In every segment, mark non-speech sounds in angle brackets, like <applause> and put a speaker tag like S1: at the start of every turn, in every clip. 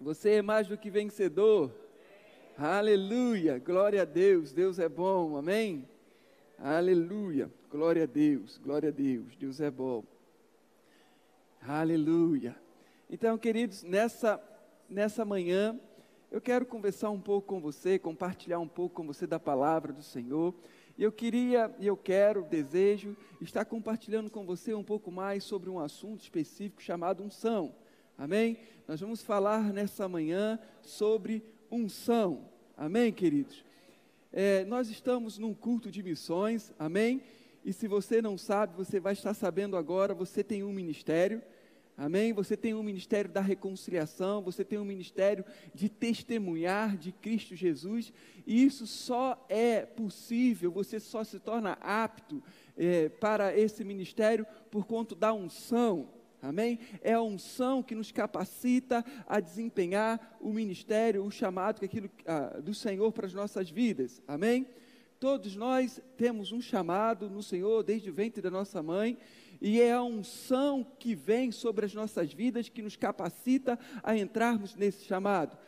S1: Você é mais do que vencedor. Aleluia, glória a Deus, Deus é bom, amém? Aleluia, glória a Deus, glória a Deus, Deus é bom. Aleluia. Então, queridos, nessa, nessa manhã, eu quero conversar um pouco com você, compartilhar um pouco com você da palavra do Senhor. E eu queria, e eu quero, desejo, estar compartilhando com você um pouco mais sobre um assunto específico chamado unção. Amém? Nós vamos falar nessa manhã sobre unção. Amém, queridos? É, nós estamos num culto de missões, amém? E se você não sabe, você vai estar sabendo agora, você tem um ministério, amém? Você tem um ministério da reconciliação, você tem um ministério de testemunhar de Cristo Jesus, e isso só é possível, você só se torna apto é, para esse ministério por conta da unção, Amém? É a unção que nos capacita a desempenhar o ministério, o chamado que aquilo, ah, do Senhor para as nossas vidas. Amém? Todos nós temos um chamado no Senhor desde o ventre da nossa mãe, e é a unção que vem sobre as nossas vidas que nos capacita a entrarmos nesse chamado.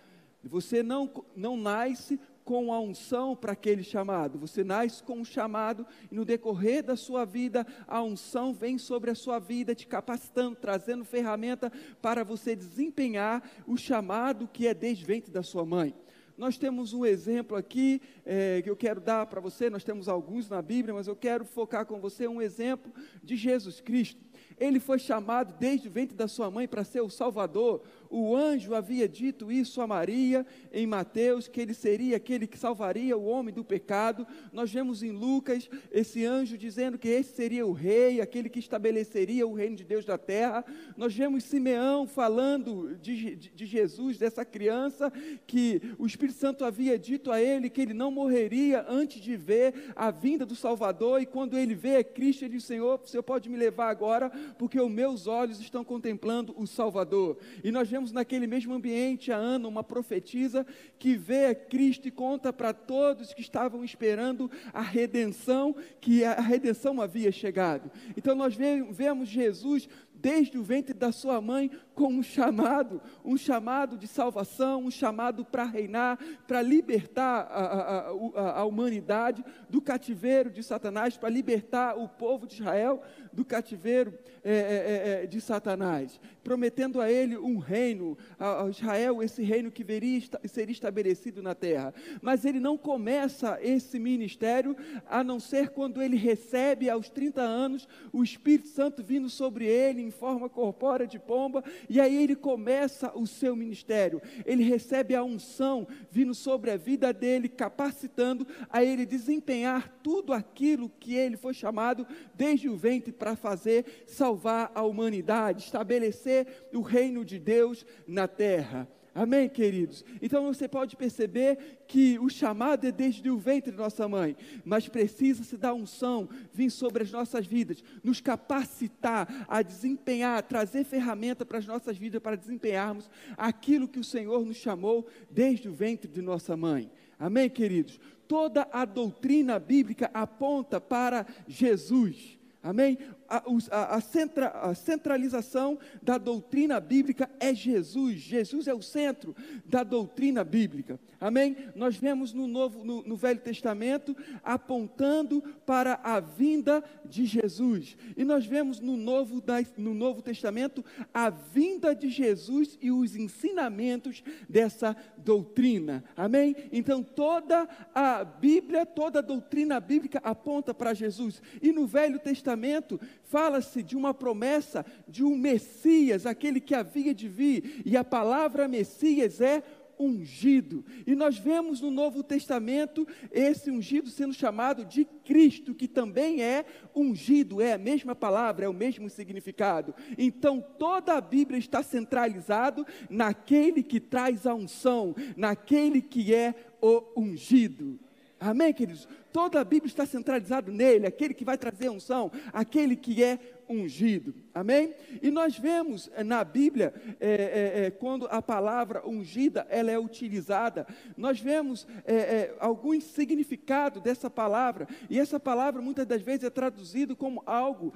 S1: Você não, não nasce com a unção para aquele chamado, você nasce com um chamado e no decorrer da sua vida, a unção vem sobre a sua vida, te capacitando, trazendo ferramenta para você desempenhar o chamado que é desde ventre da sua mãe. Nós temos um exemplo aqui é, que eu quero dar para você, nós temos alguns na Bíblia, mas eu quero focar com você um exemplo de Jesus Cristo. Ele foi chamado desde o ventre da sua mãe para ser o Salvador, o anjo havia dito isso a Maria em Mateus, que ele seria aquele que salvaria o homem do pecado. Nós vemos em Lucas esse anjo dizendo que esse seria o rei, aquele que estabeleceria o reino de Deus na terra. Nós vemos Simeão falando de, de, de Jesus, dessa criança, que o Espírito Santo havia dito a ele que ele não morreria antes de ver a vinda do Salvador. E quando ele vê Cristo, ele diz: Senhor, o Senhor pode me levar agora, porque os meus olhos estão contemplando o Salvador. E nós vemos naquele mesmo ambiente a Ana, uma profetisa, que vê Cristo e conta para todos que estavam esperando a redenção, que a redenção havia chegado. Então nós vemos Jesus desde o ventre da sua mãe com um chamado, um chamado de salvação, um chamado para reinar, para libertar a, a, a, a, humanidade do cativeiro de Satanás, para libertar o povo de Israel do cativeiro é, é, é, de Satanás, prometendo a ele um reino, a, Israel, esse reino que veria, seria estabelecido na terra. Mas ele não começa esse ministério a não ser quando ele recebe aos 30 anos o Espírito Santo vindo sobre ele em forma corpórea de pomba, e aí ele começa o seu ministério. Ele recebe a unção vindo sobre a vida dele, capacitando a ele desempenhar tudo aquilo que ele foi chamado desde o ventre para fazer, salvar a humanidade, estabelecer o reino de Deus na terra. Amém, queridos? Então você pode perceber que o chamado é desde o ventre de nossa mãe, mas precisa se dar unção, vir sobre as nossas vidas, nos capacitar a desempenhar, trazer ferramenta para as nossas vidas para desempenharmos aquilo que o Senhor nos chamou desde o ventre de nossa mãe. Amém, queridos? Toda a doutrina bíblica aponta para Jesus. Amém? A, a, a, centra, a, centralização da doutrina bíblica é Jesus. Jesus é o centro da doutrina bíblica. Amém? Nós vemos no, Novo, no, no Velho Testamento apontando para a vinda de Jesus. E nós vemos no Novo, no Novo Testamento a vinda de Jesus e os ensinamentos dessa doutrina. Amém? Então toda a Bíblia, toda a doutrina bíblica aponta para Jesus. E no Velho Testamento, fala-se de uma promessa de um Messias, aquele que havia de vir, e a palavra Messias é ungido. E nós vemos no Novo Testamento esse ungido sendo chamado de Cristo, que também é ungido, é a mesma palavra, é o mesmo significado. Então toda a Bíblia está centralizado naquele que traz a unção, naquele que é o ungido. Amém, queridos? Toda a Bíblia está centralizada nele, aquele que vai trazer a unção, aquele que é ungido. Amém? E nós vemos eh, na Bíblia, é, é, é, quando a palavra ungida ela é utilizada, nós vemos alguns significados dessa palavra. E essa palavra muitas das vezes é traduzido como algo,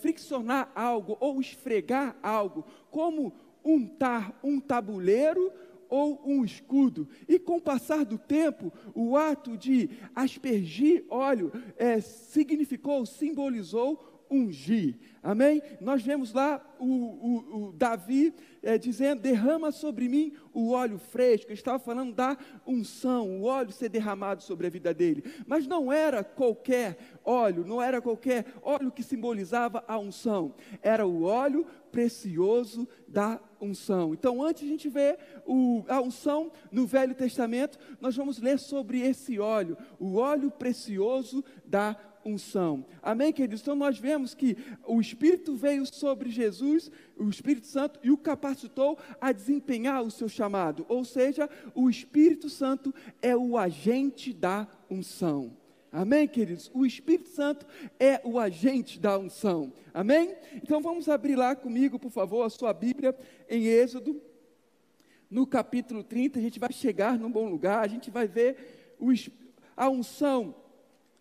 S1: friccionar algo ou esfregar algo, como untar um tabuleiro ou um escudo. E com o passar do tempo, o ato de aspergir óleo é, significou, simbolizou ungir. Amém? Nós vemos lá o, o, o Davi é, dizendo: derrama sobre mim o óleo fresco. Ele estava falando da unção, o óleo ser derramado sobre a vida dele. Mas não era qualquer óleo, não era qualquer óleo que simbolizava a unção. Era o óleo precioso da unção. Então, antes de a gente ver o, a unção no Velho Testamento, nós vamos ler sobre esse óleo, o óleo precioso da unção. Amém, queridos? Então nós vemos que o Espírito veio sobre Jesus, o Espírito Santo, e o capacitou a desempenhar o seu chamado. Ou seja, o Espírito Santo é o agente da unção. Amém, queridos? O Espírito Santo é o agente da unção. Amém? Então vamos abrir lá comigo, por favor, a sua Bíblia em Êxodo, no capítulo 30. A gente vai chegar num bom lugar, a gente vai ver o, a unção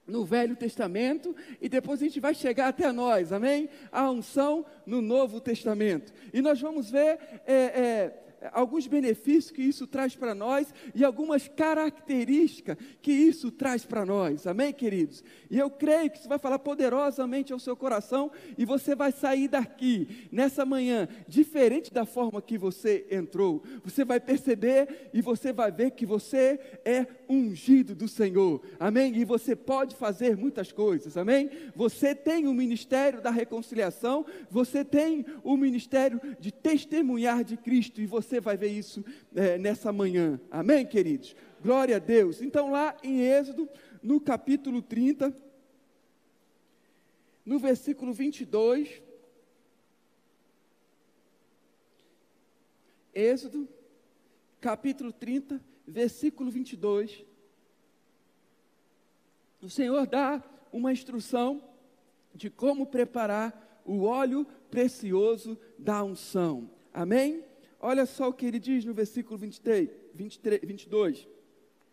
S1: no Velho Testamento e depois a gente vai chegar até nós, amém? A unção no Novo Testamento. E nós vamos ver é, é, alguns benefícios que isso traz para nós e algumas características que isso traz para nós. Amém, queridos? E eu creio que isso vai falar poderosamente ao seu coração e você vai sair daqui nessa manhã diferente da forma que você entrou. Você vai perceber e você vai ver que você é ungido do Senhor. Amém? E você pode fazer muitas coisas. Amém? Você tem o ministério da reconciliação, você tem o ministério de testemunhar de Cristo e você você vai ver isso é, nessa manhã. Amém, queridos? Glória a Deus. Então, lá em Êxodo, no capítulo 30, no versículo 22. Êxodo, capítulo 30, versículo 22. O Senhor dá uma instrução de como preparar o óleo precioso da unção. Amém? Olha só o que ele diz no versículo 23, 23, 22.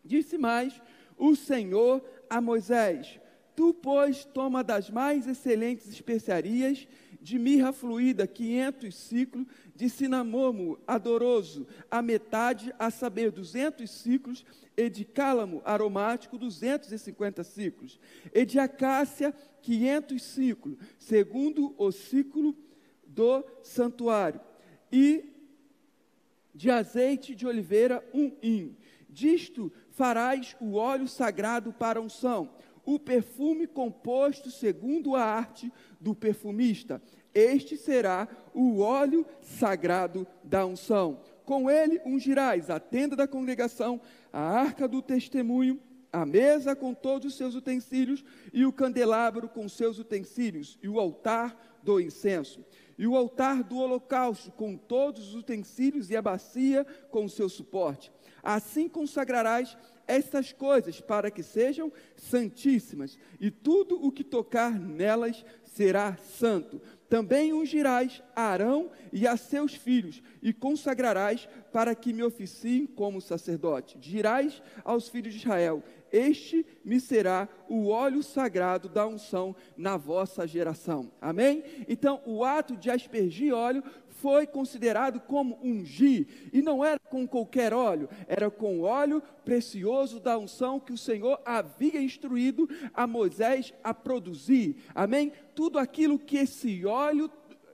S1: Disse mais o Senhor a Moisés: Tu, pois, toma das mais excelentes especiarias, de mirra fluída, quinhentos ciclos, de cinamomo adoroso, a metade, a saber, duzentos ciclos, e de cálamo aromático, duzentos e cinquenta ciclos, e de acácia, quinhentos ciclos, segundo o ciclo do santuário, e de azeite de oliveira um hin. Disto farás o óleo sagrado para unção, o perfume composto segundo a arte do perfumista. Este será o óleo sagrado da unção. Com ele ungirás a tenda da congregação, a arca do testemunho, a mesa com todos os seus utensílios, e o candelabro com seus utensílios, e o altar do incenso e o altar do holocausto com todos os utensílios e a bacia com seu suporte. Assim consagrarás estas coisas para que sejam santíssimas, e tudo o que tocar nelas será santo. Também ungirás a Arão e a seus filhos, e consagrarás para que me oficiem como sacerdote. Dirás aos filhos de Israel: este me será o óleo sagrado da unção na vossa geração. Amém? Então, o ato de aspergir óleo foi considerado como ungir, e não era com qualquer óleo, era com óleo precioso da unção que o Senhor havia instruído a Moisés a produzir. Amém? Tudo aquilo que esse óleo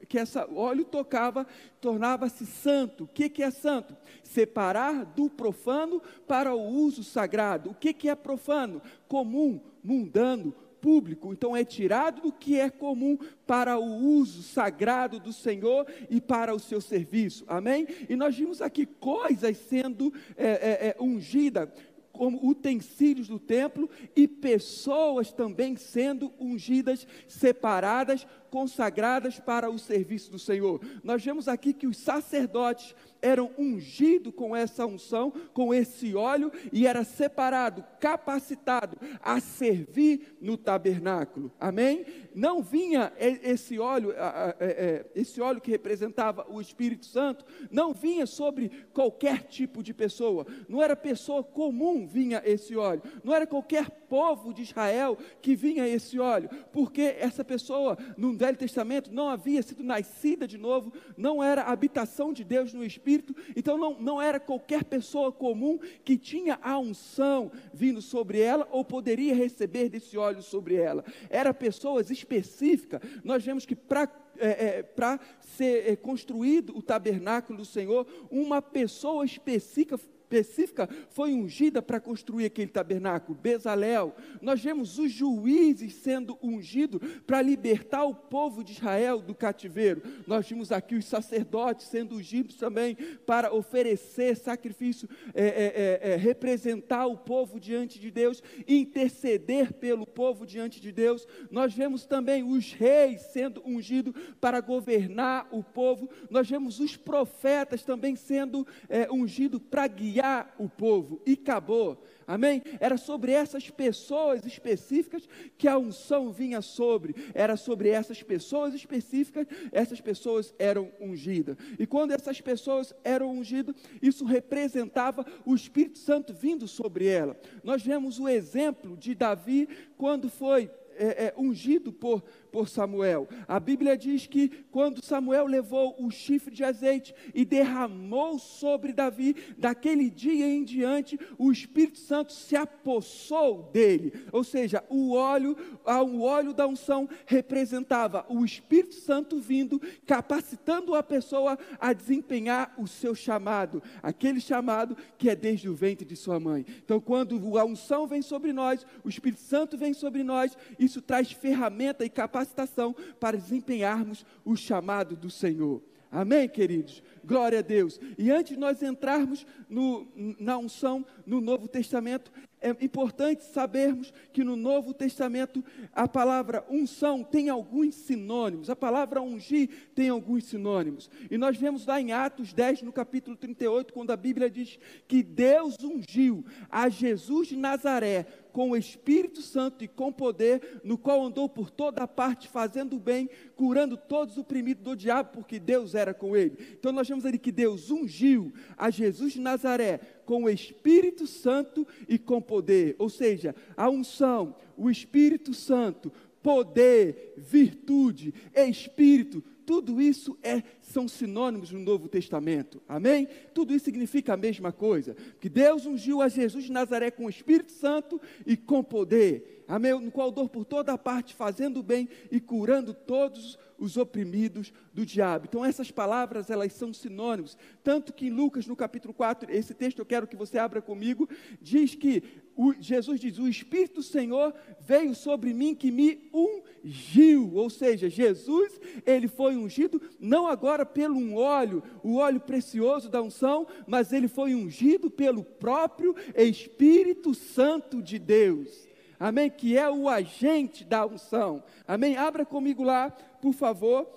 S1: que essa óleo tocava, tornava-se santo. O que, que é santo? Separar do profano para o uso sagrado. O que, que é profano? Comum, mundano, público, então é tirado do que é comum para o uso sagrado do Senhor e para o seu serviço, amém? E nós vimos aqui coisas sendo é, é, é, ungidas como utensílios do templo e pessoas também sendo ungidas, separadas, consagradas para o serviço do Senhor. Nós vemos aqui que os sacerdotes eram ungidos com essa unção, com esse óleo, e era separado, capacitado a servir no tabernáculo. Amém? Não vinha esse óleo, é, é, esse óleo que representava o Espírito Santo, não vinha sobre qualquer tipo de pessoa. Não era pessoa comum vinha esse óleo. Não era qualquer povo de Israel que vinha esse óleo, porque essa pessoa no Velho Testamento não havia sido nascida de novo, não era habitação de Deus no Espírito então não, não era qualquer pessoa comum que tinha a unção vindo sobre ela ou poderia receber desse óleo sobre ela. Era pessoas específicas. Nós vemos que para é, é, para ser é, construído o tabernáculo do Senhor, uma pessoa específica específica foi ungida para construir aquele tabernáculo, Bezalel. Nós vemos os juízes sendo ungidos para libertar o povo de Israel do cativeiro. Nós vimos aqui os sacerdotes sendo ungidos também para oferecer sacrifício, é, é, é, é representar o povo diante de Deus, interceder pelo povo diante de Deus. Nós vemos também os reis sendo ungidos para governar o povo. Nós vemos os profetas também sendo é, ungidos para guiar o povo e acabou. Amém? Era sobre essas pessoas específicas que a unção vinha sobre. Era sobre essas pessoas específicas, essas pessoas eram ungidas. E quando essas pessoas eram ungidas, isso representava o Espírito Santo vindo sobre ela. Nós vemos o exemplo de Davi quando foi é, é, ungido por, por Samuel. A Bíblia diz que quando Samuel levou o chifre de azeite e derramou sobre Davi, daquele dia em diante, o Espírito Santo se apossou dele. Ou seja, o óleo, o óleo da unção representava o Espírito Santo vindo, capacitando a pessoa a desempenhar o seu chamado, aquele chamado que é desde o ventre de sua mãe. Então, quando a unção vem sobre nós, o Espírito Santo vem sobre nós, isso traz ferramenta e capacitação para desempenharmos o chamado do Senhor. Amém, queridos? Glória a Deus. E antes de nós entrarmos no, na unção no Novo Testamento, é importante sabermos que no Novo Testamento a palavra unção tem alguns sinônimos, a palavra ungir tem alguns sinônimos. E nós vemos lá em Atos 10, no capítulo 38, quando a Bíblia diz que Deus ungiu a Jesus de Nazaré com o Espírito Santo e com poder, no qual andou por toda parte fazendo bem, curando todos os oprimidos do diabo, porque Deus era com ele. Então nós vemos ali que Deus ungiu a Jesus de Nazaré com o Espírito Santo e com poder, ou seja, a unção, o Espírito Santo, poder, virtude, espírito, tudo isso é, são sinônimos no Novo Testamento. Amém? Tudo isso significa a mesma coisa. Que Deus ungiu a Jesus de Nazaré com o Espírito Santo e com poder. Amém? No qual dor por toda parte, fazendo bem e curando todos os oprimidos do diabo. Então essas palavras, elas são sinônimos. Tanto que em Lucas, no capítulo 4, esse texto eu quero que você abra comigo, diz que o, Jesus diz, o Espírito do Senhor veio sobre mim que me ungiu. Ou seja, Jesus, ele foi ungido não agora pelo um óleo, o óleo precioso da unção, mas ele foi ungido pelo próprio Espírito Santo de Deus amém? Que é o agente da unção, amém? Abra comigo lá, por favor,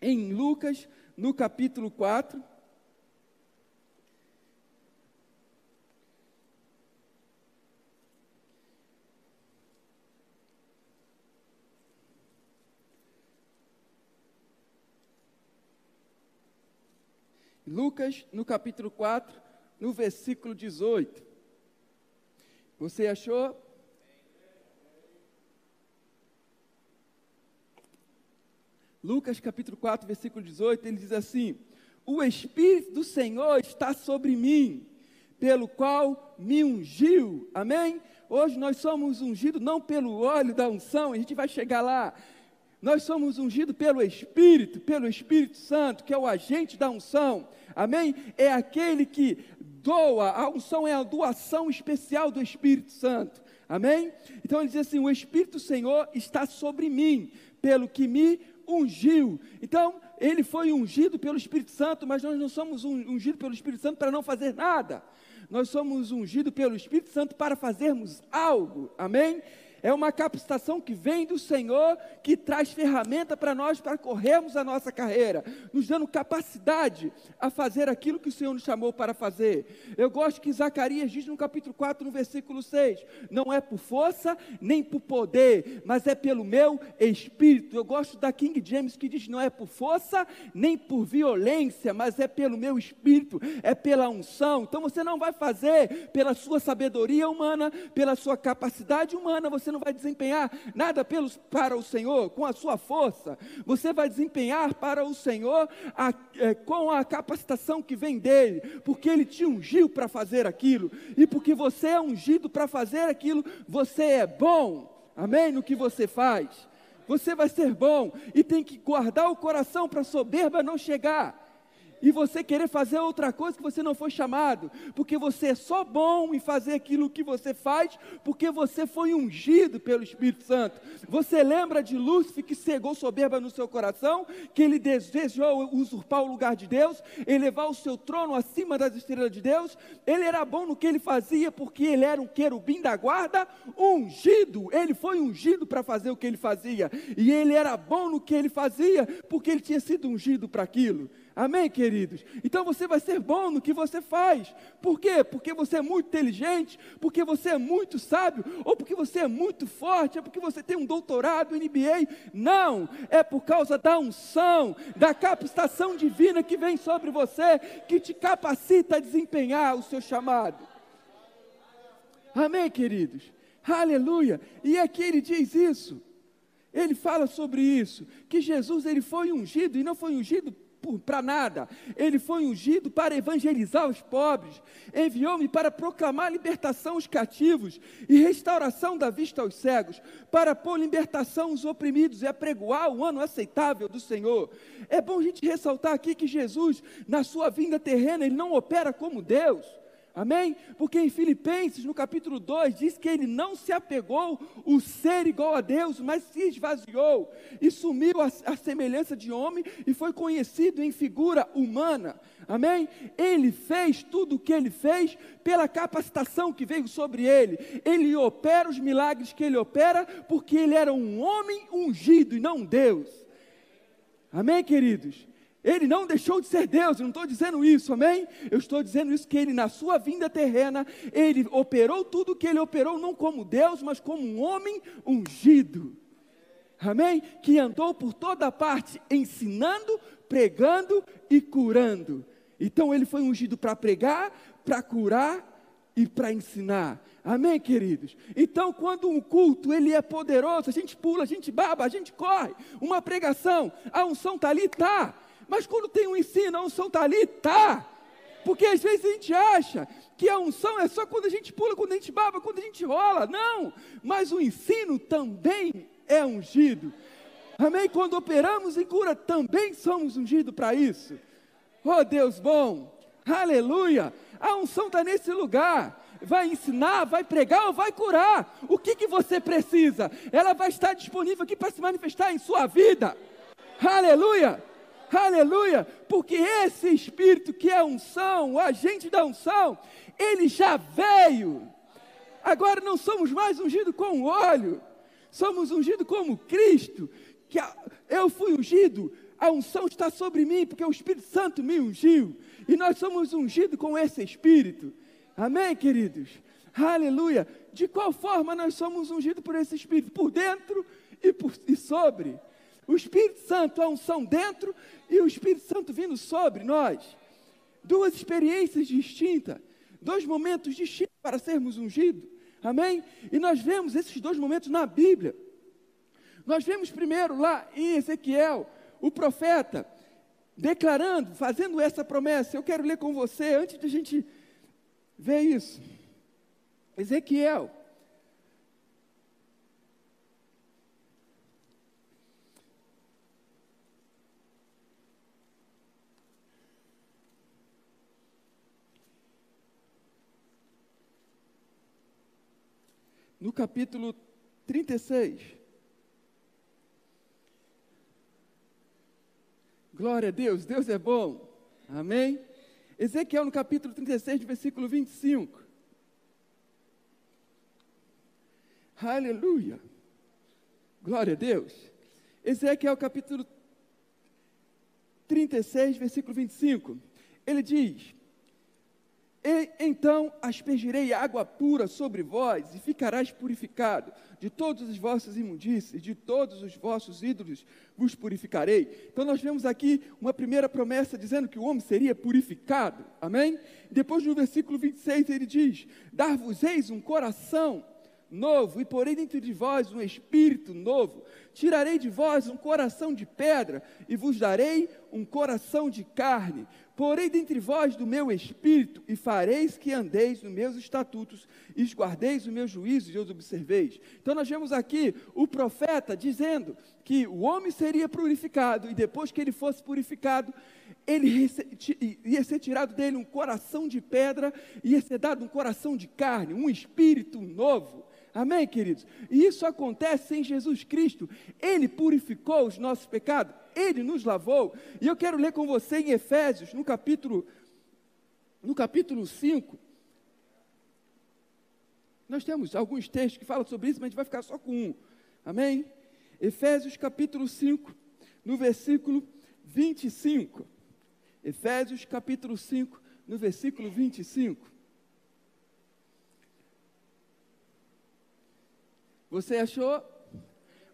S1: em Lucas, no capítulo 4. Lucas, no capítulo 4, no versículo 18. Você achou? Lucas capítulo 4, versículo 18, ele diz assim: O Espírito do Senhor está sobre mim, pelo qual me ungiu. Amém? Hoje nós somos ungidos não pelo óleo da unção, a gente vai chegar lá. Nós somos ungidos pelo Espírito, pelo Espírito Santo, que é o agente da unção. Amém? É aquele que doa, a unção é a doação especial do Espírito Santo. Amém? Então ele diz assim: o Espírito do Senhor está sobre mim, pelo que me ungiu. Então, ele foi ungido pelo Espírito Santo, mas nós não somos ungidos pelo Espírito Santo para não fazer nada. Nós somos ungidos pelo Espírito Santo para fazermos algo. Amém? É uma capacitação que vem do Senhor, que traz ferramenta para nós para corrermos a nossa carreira, nos dando capacidade a fazer aquilo que o Senhor nos chamou para fazer. Eu gosto que Zacarias diz no capítulo 4, no versículo 6: Não é por força nem por poder, mas é pelo meu espírito. Eu gosto da King James que diz: Não é por força nem por violência, mas é pelo meu espírito, é pela unção. Então você não vai fazer pela sua sabedoria humana, pela sua capacidade humana, você você não vai desempenhar nada pelos, para o Senhor com a sua força, você vai desempenhar para o Senhor a, é, com a capacitação que vem dele, porque ele te ungiu para fazer aquilo, e porque você é ungido para fazer aquilo, você é bom, amém? No que você faz, você vai ser bom, e tem que guardar o coração para a soberba não chegar e você querer fazer outra coisa que você não foi chamado, porque você é só bom em fazer aquilo que você faz, porque você foi ungido pelo Espírito Santo. Você lembra de Lúcifer que cegou soberba no seu coração, que ele desejou usurpar o lugar de Deus, elevar o seu trono acima das estrelas de Deus? Ele era bom no que ele fazia, porque ele era um querubim da guarda, ungido. Ele foi ungido para fazer o que ele fazia, e ele era bom no que ele fazia, porque ele tinha sido ungido para aquilo. Amém, queridos? Então você vai ser bom no que você faz. Por quê? Porque você é muito inteligente, porque você é muito sábio, ou porque você é muito forte, é porque você tem um doutorado, MBA. Não, é por causa da unção, da capacitação divina que vem sobre você, que te capacita a desempenhar o seu chamado. Amém, queridos? Aleluia. E aqui ele diz isso. Ele fala sobre isso, que Jesus ele foi ungido e não foi ungido para nada. Ele foi ungido para evangelizar os pobres. Enviou-me para proclamar libertação aos cativos e restauração da vista aos cegos, para pôr libertação aos oprimidos e apregoar o ano aceitável do Senhor. É bom a gente ressaltar aqui que Jesus, na sua vinda terrena, ele não opera como Deus. Amém? Porque em Filipenses, no capítulo 2, diz que ele não se apegou o ser igual a Deus, mas se esvaziou e sumiu a semelhança de homem e foi conhecido em figura humana. Amém? Ele fez tudo o que ele fez pela capacitação que veio sobre ele. Ele opera os milagres que ele opera porque ele era um homem ungido e não Deus. Amém, queridos? Ele não deixou de ser Deus, eu não estou dizendo isso, amém? Eu estou dizendo isso que ele, na sua vinda terrena, ele operou tudo o que ele operou, não como Deus, mas como um homem ungido, amém? Que andou por toda parte, ensinando, pregando e curando. Então ele foi ungido para pregar, para curar e para ensinar. Amém, queridos? Então, quando um culto ele é poderoso, a gente pula, a gente baba, a gente corre. Uma pregação, a unção está ali, está. Mas quando tem um ensino, a unção está ali? Tá. Porque às vezes a gente acha que a unção é só quando a gente pula, quando a gente baba, quando a gente rola. Não. Mas o ensino também é ungido. Amém? Quando operamos em cura, também somos ungidos para isso. Oh Deus bom. Aleluia. A unção está nesse lugar vai ensinar, vai pregar ou vai curar. O que, que você precisa? Ela vai estar disponível aqui para se manifestar em sua vida. Aleluia! Aleluia, porque esse Espírito que é unção, o agente da unção, ele já veio. Agora não somos mais ungidos com óleo, somos ungidos como Cristo, que eu fui ungido, a unção está sobre mim, porque o Espírito Santo me ungiu, e nós somos ungidos com esse Espírito. Amém, queridos? Aleluia. De qual forma nós somos ungidos por esse Espírito? Por dentro e, por, e sobre. O Espírito Santo, a unção dentro e o Espírito Santo vindo sobre nós. Duas experiências distintas, dois momentos distintos para sermos ungidos. Amém? E nós vemos esses dois momentos na Bíblia. Nós vemos primeiro lá em Ezequiel, o profeta, declarando, fazendo essa promessa. Eu quero ler com você antes de a gente ver isso. Ezequiel, no capítulo 36. Glória a Deus, Deus é bom. Amém? Ezequiel no capítulo 36, versículo 25. Aleluia. Glória a Deus. Ezequiel capítulo 36, versículo 25. Ele diz: e, então aspergirei água pura sobre vós, e ficarás purificado. De todos os vossos imundícies, de todos os vossos ídolos vos purificarei. Então nós vemos aqui uma primeira promessa dizendo que o homem seria purificado. Amém? Depois no versículo 26 ele diz: Dar-vos-eis um coração novo, e porei dentro de vós um espírito novo. Tirarei de vós um coração de pedra, e vos darei um coração de carne. Porei dentre vós do meu espírito, e fareis que andeis nos meus estatutos, e guardeis os meus juízos e os observeis. Então nós vemos aqui o profeta dizendo que o homem seria purificado, e depois que ele fosse purificado, ele ia ser tirado dele um coração de pedra, ia ser dado um coração de carne, um espírito novo. Amém, queridos? E isso acontece em Jesus Cristo. Ele purificou os nossos pecados, ele nos lavou. E eu quero ler com você em Efésios, no capítulo no capítulo 5. Nós temos alguns textos que falam sobre isso, mas a gente vai ficar só com um. Amém? Efésios capítulo 5, no versículo 25. Efésios capítulo 5, no versículo 25. Você achou?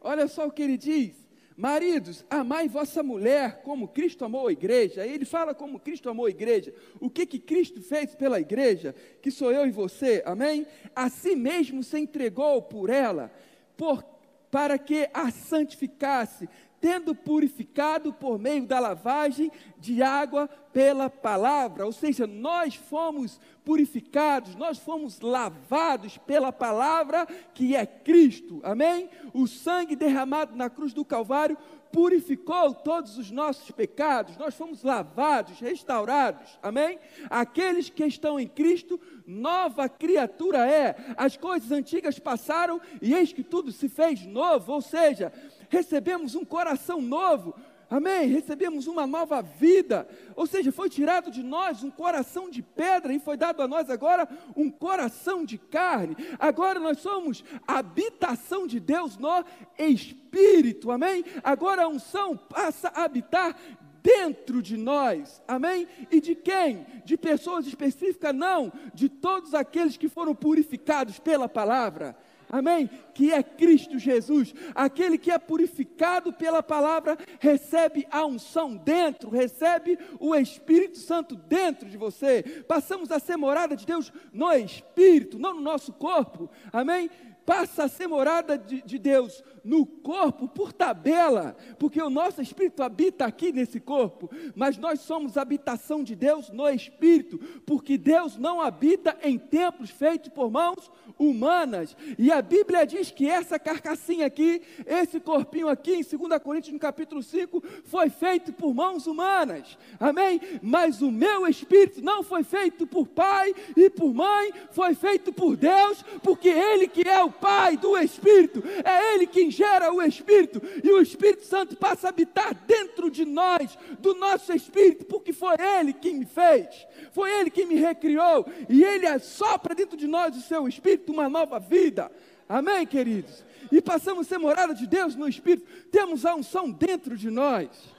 S1: Olha só o que ele diz. Maridos, amai vossa mulher como Cristo amou a igreja. Ele fala como Cristo amou a igreja. O que que Cristo fez pela igreja? Que sou eu e você, amém? A si mesmo se entregou por ela, por, para que a santificasse, tendo purificado por meio da lavagem de água pela palavra, ou seja, nós fomos purificados, nós fomos lavados pela palavra que é Cristo, amém? O sangue derramado na cruz do Calvário purificou todos os nossos pecados, nós fomos lavados, restaurados, amém? Aqueles que estão em Cristo, nova criatura é, as coisas antigas passaram e eis que tudo se fez novo, ou seja, recebemos um coração novo, amém? Recebemos uma nova vida, ou seja, foi tirado de nós um coração de pedra e foi dado a nós agora um coração de carne. Agora nós somos habitação de Deus no Espírito, amém? Agora a unção passa a habitar dentro de nós, amém? E de quem? De pessoas específicas? Não, de todos aqueles que foram purificados pela palavra amém? Que é Cristo Jesus, aquele que é purificado pela palavra, recebe a unção dentro, recebe o Espírito Santo dentro de você. Passamos a ser morada de Deus no Espírito, não no nosso corpo, amém? Passa a ser morada de, de, Deus no corpo por tabela, porque o nosso espírito habita aqui nesse corpo, mas nós somos habitação de Deus no espírito, porque Deus não habita em templos feitos por mãos humanas. E a Bíblia diz que essa carcassinha aqui, esse corpinho aqui, em 2 Coríntios, no capítulo 5, foi feito por mãos humanas. Amém? Mas o meu espírito não foi feito por pai e por mãe, foi feito por Deus, porque Ele que é o Pai do Espírito, é Ele quem gera o Espírito, e o Espírito Santo passa a habitar dentro de nós, do nosso espírito, porque foi Ele quem me fez, foi Ele quem me recriou, e Ele sopra dentro de nós o seu Espírito uma nova vida. Amém, queridos? E passamos a ser morada de Deus no Espírito, temos a unção dentro de nós.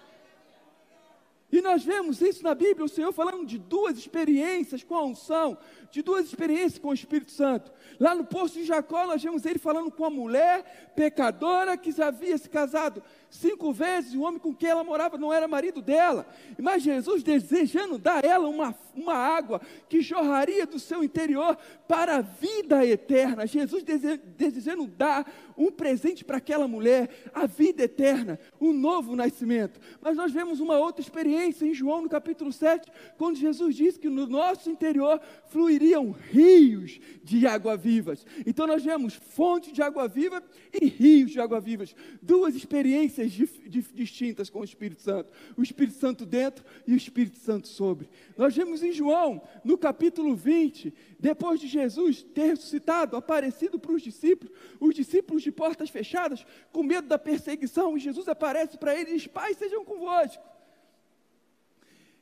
S1: E nós vemos isso na Bíblia, o Senhor falando de duas experiências com a unção, de duas experiências com o Espírito Santo. Lá no poço de Jacó, nós vemos ele falando com a mulher pecadora que já havia se casado cinco vezes, o homem com quem ela morava não era marido dela. Mas Jesus desejando dar a ela uma, uma água que jorraria do seu interior para a vida eterna. Jesus dese, desejando dar um presente para aquela mulher, a vida eterna, um novo nascimento. Mas nós vemos uma outra experiência experiência em João no capítulo 7, quando Jesus disse que no nosso interior fluiriam rios de água vivas. Então nós vemos fonte de água viva e rios de água vivas. Duas experiências dif, dif, distintas com o Espírito Santo. O Espírito Santo dentro e o Espírito Santo sobre. Nós vemos em João, no capítulo 20, depois de Jesus ter ressuscitado, aparecido para os discípulos, os discípulos de portas fechadas, com medo da perseguição, e Jesus aparece para eles e diz: Pai, sejam convosco.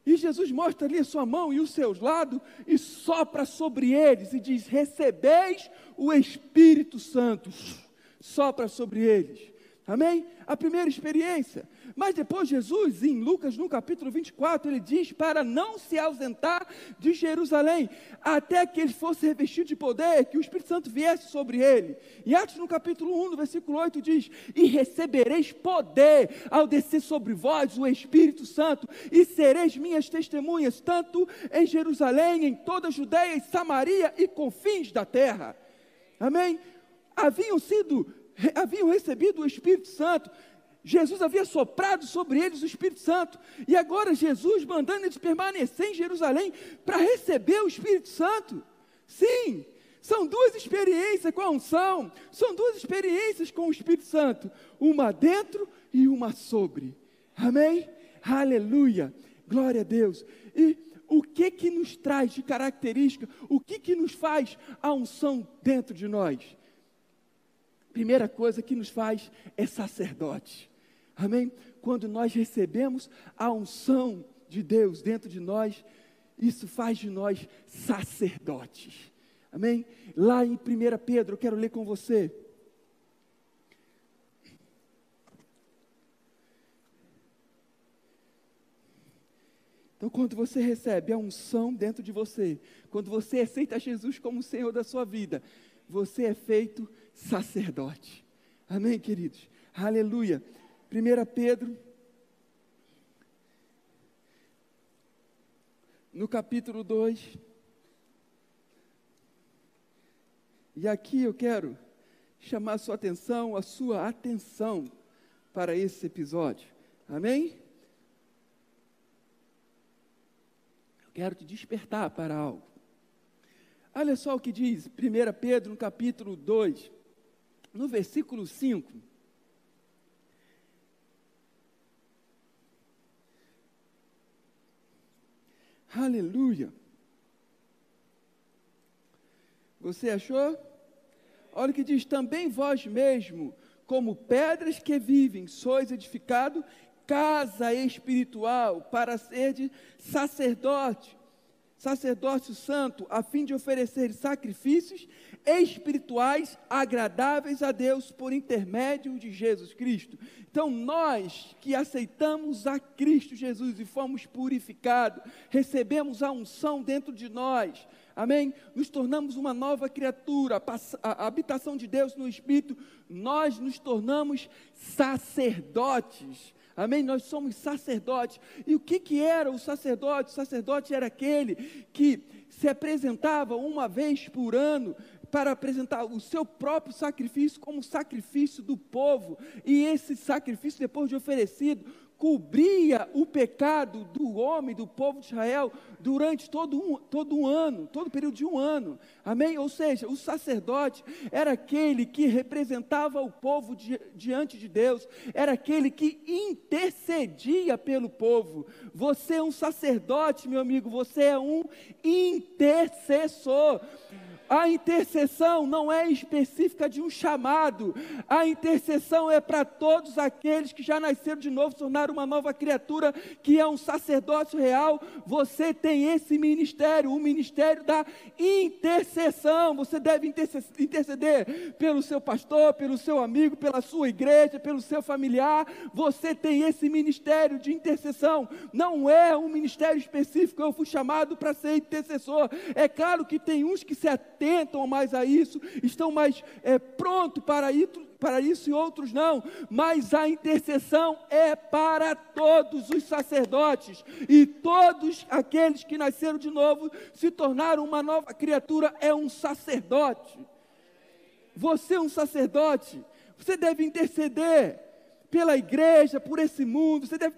S1: E Jesus mostra ali a sua mão e os seus lados e sopra sobre eles e diz: Recebeis o Espírito Santo. Sopra sobre eles. Amém? A primeira experiência. Mas depois Jesus, em Lucas, no capítulo 24, ele diz para não se ausentar de Jerusalém, até que ele fosse revestido de poder, que o Espírito Santo viesse sobre ele. E Atos, no capítulo 1, no versículo 8, diz: E recebereis poder ao descer sobre vós o Espírito Santo, e sereis minhas testemunhas, tanto em Jerusalém, em toda a Judéia e Samaria e confins da terra. Amém? Haviam sido, haviam recebido o Espírito Santo, Jesus havia soprado sobre eles o Espírito Santo, e agora Jesus mandando eles permanecer em Jerusalém para receber o Espírito Santo. Sim, são duas experiências com a unção, são duas experiências com o Espírito Santo, uma dentro e uma sobre. Amém? Aleluia. Glória a Deus. E o que que nos traz de característica? O que que nos faz a unção dentro de nós? Primeira coisa que nos faz é sacerdote. Amém? Quando nós recebemos a unção de Deus dentro de nós, isso faz de nós sacerdotes. Amém? Lá em 1 Pedro, eu quero ler com você. Então, quando você recebe a unção dentro de você, quando você aceita Jesus como Senhor da sua vida, você é feito sacerdote. Amém, queridos? Aleluia. 1 Pedro, no capítulo 2, e aqui eu quero chamar a sua atenção, a sua atenção para esse episódio. Amém? Eu quero te despertar para algo. Olha só o que diz 1 Pedro, no capítulo 2, no versículo 5. Aleluia. Você achou? Olha o que diz: também vós mesmo, como pedras que vivem, sois edificado casa espiritual para ser de sacerdote, sacerdócio santo, a fim de oferecer sacrifícios espirituais agradáveis a Deus por intermédio de Jesus Cristo. Então, nós que aceitamos a Cristo Jesus e fomos purificados, recebemos a unção dentro de nós, amém? Nos tornamos uma nova criatura, a habitação de Deus no Espírito, nós nos tornamos sacerdotes. Amém? Nós somos sacerdotes. E o que, que era o sacerdote? O sacerdote era aquele que se apresentava uma vez por ano para apresentar o seu próprio sacrifício como sacrifício do povo, e esse sacrifício, depois de oferecido, cobria o pecado do homem, do povo de Israel, durante todo um, todo um ano, todo o período de um ano. Amém? Ou seja, o sacerdote era aquele que representava o povo di, diante de Deus, era aquele que intercedia pelo povo. Você é um sacerdote, meu amigo, você é um intercessor. A intercessão não é específica de um chamado, a intercessão é para todos aqueles que já nasceram de novo, tornaram uma nova criatura, que é um sacerdócio real. Você tem esse ministério, o ministério da intercessão. Você deve interceder pelo seu pastor, pelo seu amigo, pela sua igreja, pelo seu familiar. Você tem esse ministério de intercessão. Não é um ministério específico, eu fui chamado para ser intercessor. É claro que tem uns que se atentam mais a isso, estão mais é, prontos para para isso e outros não, mas a intercessão é para todos os sacerdotes e todos aqueles que nasceram de novo, se tornaram uma nova criatura, é um sacerdote. Você é um sacerdote, você deve interceder. Pela igreja, por esse mundo, você deve